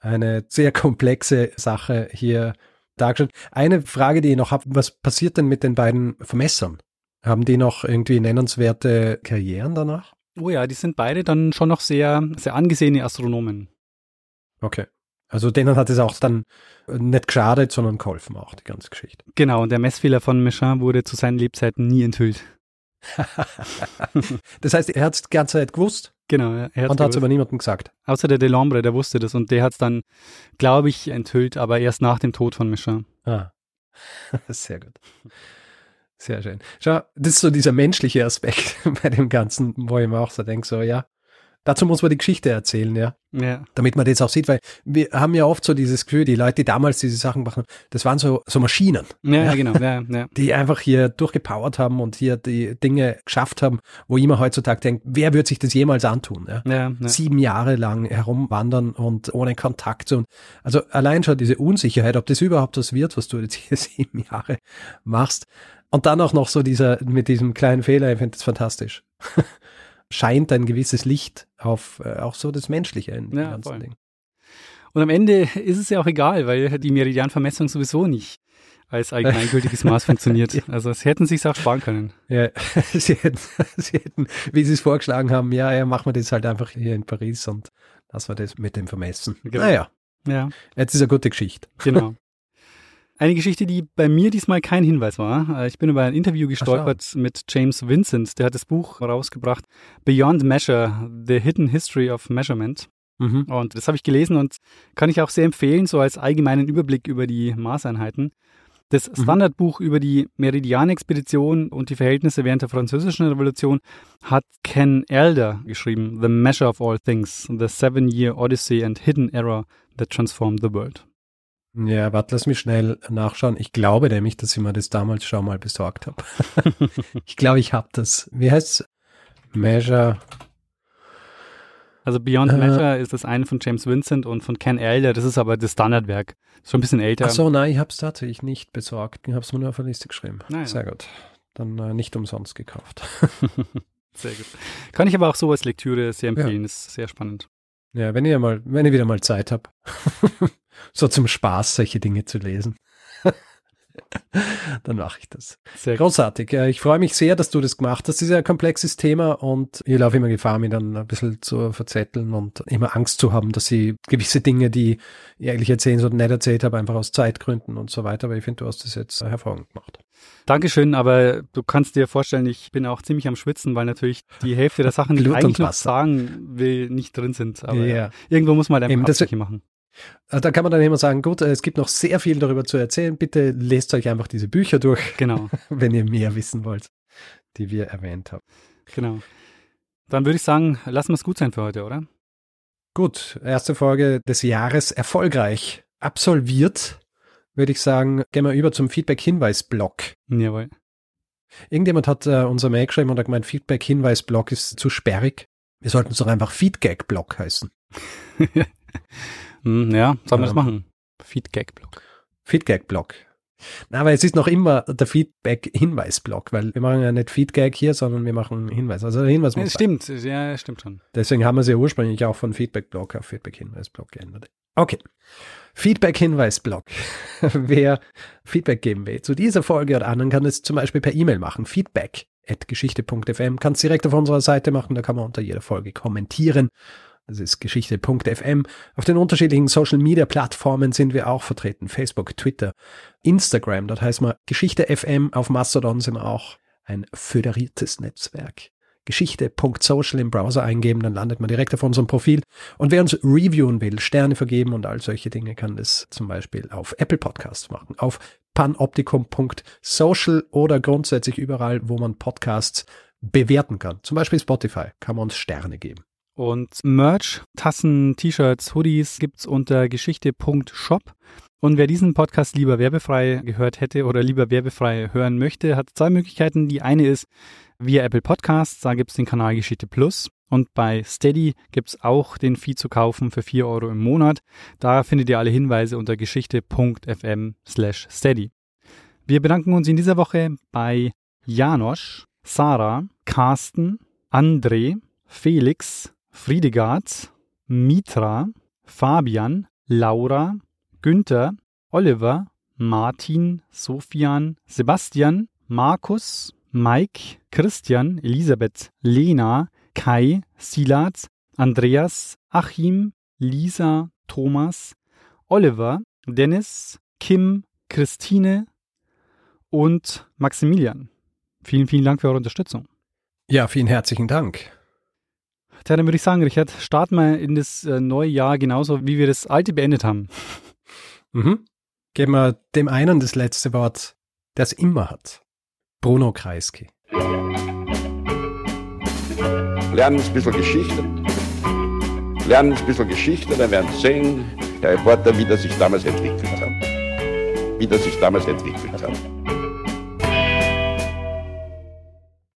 Eine sehr komplexe Sache hier dargestellt. Eine Frage, die ich noch habe, was passiert denn mit den beiden Vermessern? Haben die noch irgendwie nennenswerte Karrieren danach? Oh ja, die sind beide dann schon noch sehr, sehr angesehene Astronomen. Okay. Also denen hat es auch dann nicht geschadet, sondern geholfen auch, die ganze Geschichte. Genau, und der Messfehler von Mechin wurde zu seinen Lebzeiten nie enthüllt. Das heißt, er hat es die ganze Zeit gewusst Genau, er hat's und hat es aber niemandem gesagt. Außer der Delambre, der wusste das und der hat es dann, glaube ich, enthüllt, aber erst nach dem Tod von Mechin. Ah. Sehr gut. Sehr schön. Schau, das ist so dieser menschliche Aspekt bei dem Ganzen, wo ich mir auch so denke, so ja, dazu muss man die Geschichte erzählen, ja. Ja. Damit man das auch sieht, weil wir haben ja oft so dieses Gefühl, die Leute, die damals diese Sachen machen, das waren so, so Maschinen, Ja, ja, genau. Ja, ja. die einfach hier durchgepowert haben und hier die Dinge geschafft haben, wo immer heutzutage denkt, wer wird sich das jemals antun? Ja? Sieben Jahre lang herumwandern und ohne Kontakt. Und also allein schon diese Unsicherheit, ob das überhaupt was wird, was du jetzt hier sieben Jahre machst. Und dann auch noch so dieser, mit diesem kleinen Fehler, ich finde das fantastisch. Scheint ein gewisses Licht auf äh, auch so das Menschliche in dem Ja, ganzen voll. Ding. Und am Ende ist es ja auch egal, weil die Meridianvermessung sowieso nicht als allgemeingültiges Maß funktioniert. Also es hätten sich auch sparen können. Ja, sie hätten, sie hätten, wie sie es vorgeschlagen haben, ja, ja, machen wir das halt einfach hier in Paris und lassen wir das mit dem vermessen. Genau. Naja, Ja, jetzt ist eine gute Geschichte. genau. Eine Geschichte, die bei mir diesmal kein Hinweis war. Äh, Ich bin über ein Interview gestolpert mit James Vincent. Der hat das Buch rausgebracht, Beyond Measure, The Hidden History of Measurement. Mhm. Und das habe ich gelesen und kann ich auch sehr empfehlen, so als allgemeinen Überblick über die Maßeinheiten. Das Standardbuch über die Meridianexpedition und die Verhältnisse während der Französischen Revolution hat Ken Elder geschrieben, The Measure of All Things, The Seven-Year Odyssey and Hidden Error That Transformed the World. Ja, warte, lass mich schnell nachschauen. Ich glaube nämlich, dass ich mir das damals schon mal besorgt habe. ich glaube, ich habe das. Wie heißt's? Measure. Also Beyond Äh. Measure ist das eine von James Vincent und von Ken Elder, das ist aber das Standardwerk. Schon ein bisschen älter. Ach so, nein, ich habe es tatsächlich nicht besorgt. Ich habe es mir nur auf der Liste geschrieben. Naja. Sehr gut. Dann äh, nicht umsonst gekauft. Sehr gut. Kann ich aber auch so als Lektüre sehr empfehlen, ist sehr spannend. Ja, wenn ihr mal, wenn ihr wieder mal Zeit habt, so zum Spaß solche Dinge zu lesen, dann mache ich das. Sehr gut. Großartig. Ich freue mich sehr, dass du das gemacht hast. Das ist ja ein komplexes Thema und ich laufe immer Gefahr, mich dann ein bisschen zu verzetteln und immer Angst zu haben, dass ich gewisse Dinge, die ich eigentlich erzählen sollte, nicht erzählt habe, einfach aus Zeitgründen und so weiter. Aber ich finde, du hast das jetzt hervorragend gemacht. Dankeschön, aber du kannst dir vorstellen, ich bin auch ziemlich am Schwitzen, weil natürlich die Hälfte der Sachen, die ich und eigentlich noch sagen will, nicht drin sind. Aber Ja. ja. irgendwo muss man halt Eben, einfach das- machen. Also Da kann man dann immer sagen, gut, äh, es gibt noch sehr viel darüber zu erzählen. Bitte lest euch einfach diese Bücher durch, Genau, wenn ihr mehr wissen wollt, die wir erwähnt haben. genau. Dann würde ich sagen, lassen wir es gut sein für heute, oder? Gut, erste Folge des Jahres erfolgreich absolviert, würde ich sagen, gehen wir über zum Feedback-Hinweis-Block. Jawohl. Irgendjemand hat äh, unser Mail geschrieben und hat gemeint, Feedback-Hinweis-Block ist zu sperrig. Wir sollten es doch einfach Feedgag-Block heißen. Hm, ja, sollen wir das Ähm. machen? Feedback-Blog. Feedgag-Block. Na, aber es ist noch immer der Feedback-Hinweis-Block, weil wir machen ja nicht Feedgag hier, sondern wir machen Hinweis. Also der Hinweis Ja, muss sein. stimmt, ja, stimmt schon. Deswegen haben wir sie ja ursprünglich auch von Feedback-Block auf Feedback-Hinweis-Block geändert. Okay. Feedback-Hinweis-Block. Wer Feedback geben will zu dieser Folge oder anderen, kann es zum Beispiel per E-Mail machen. Feedback at geschichte.fm. Kann es direkt auf unserer Seite machen, da kann man unter jeder Folge kommentieren. Das ist geschichte.fm. Auf den unterschiedlichen Social Media Plattformen sind wir auch vertreten. Facebook, Twitter, Instagram. Dort heißt man Geschichte FM. Auf Mastodon sind wir auch ein föderiertes Netzwerk. Geschichte.social im Browser eingeben, dann landet man direkt auf unserem Profil. Und wer uns reviewen will, Sterne vergeben und all solche Dinge, kann das zum Beispiel auf Apple Podcasts machen, auf panoptikum.social oder grundsätzlich überall, wo man Podcasts bewerten kann. Zum Beispiel Spotify kann man uns Sterne geben. Und Merch, Tassen, T-Shirts, Hoodies gibt's unter geschichte.shop. Und wer diesen Podcast lieber werbefrei gehört hätte oder lieber werbefrei hören möchte, hat zwei Möglichkeiten. Die eine ist via Apple Podcasts, da gibt's den Kanal Geschichte Plus. Und bei Steady gibt's auch den Feed zu kaufen für 4 Euro im Monat. Da findet ihr alle Hinweise unter geschichte.fm slash steady. Wir bedanken uns in dieser Woche bei Janosch, Sarah, Carsten, André, Felix, Friedegard, Mitra, Fabian, Laura, Günther, Oliver, Martin, Sofian, Sebastian, Markus, Mike, Christian, Elisabeth, Lena, Kai, Silat, Andreas, Achim, Lisa, Thomas, Oliver, Dennis, Kim, Christine und Maximilian. Vielen, vielen Dank für eure Unterstützung. Ja, vielen herzlichen Dank. Tja, dann würde ich sagen, Richard, starten wir in das äh, neue Jahr genauso, wie wir das alte beendet haben. Mhm. Geben wir dem einen das letzte Wort, der es immer hat. Bruno Kreisky. Lernen ein bisschen Geschichte. lernen ein bisschen Geschichte, dann werden Sie sehen, der Reporter, wie das sich damals entwickelt hat. Wie das sich damals entwickelt hat.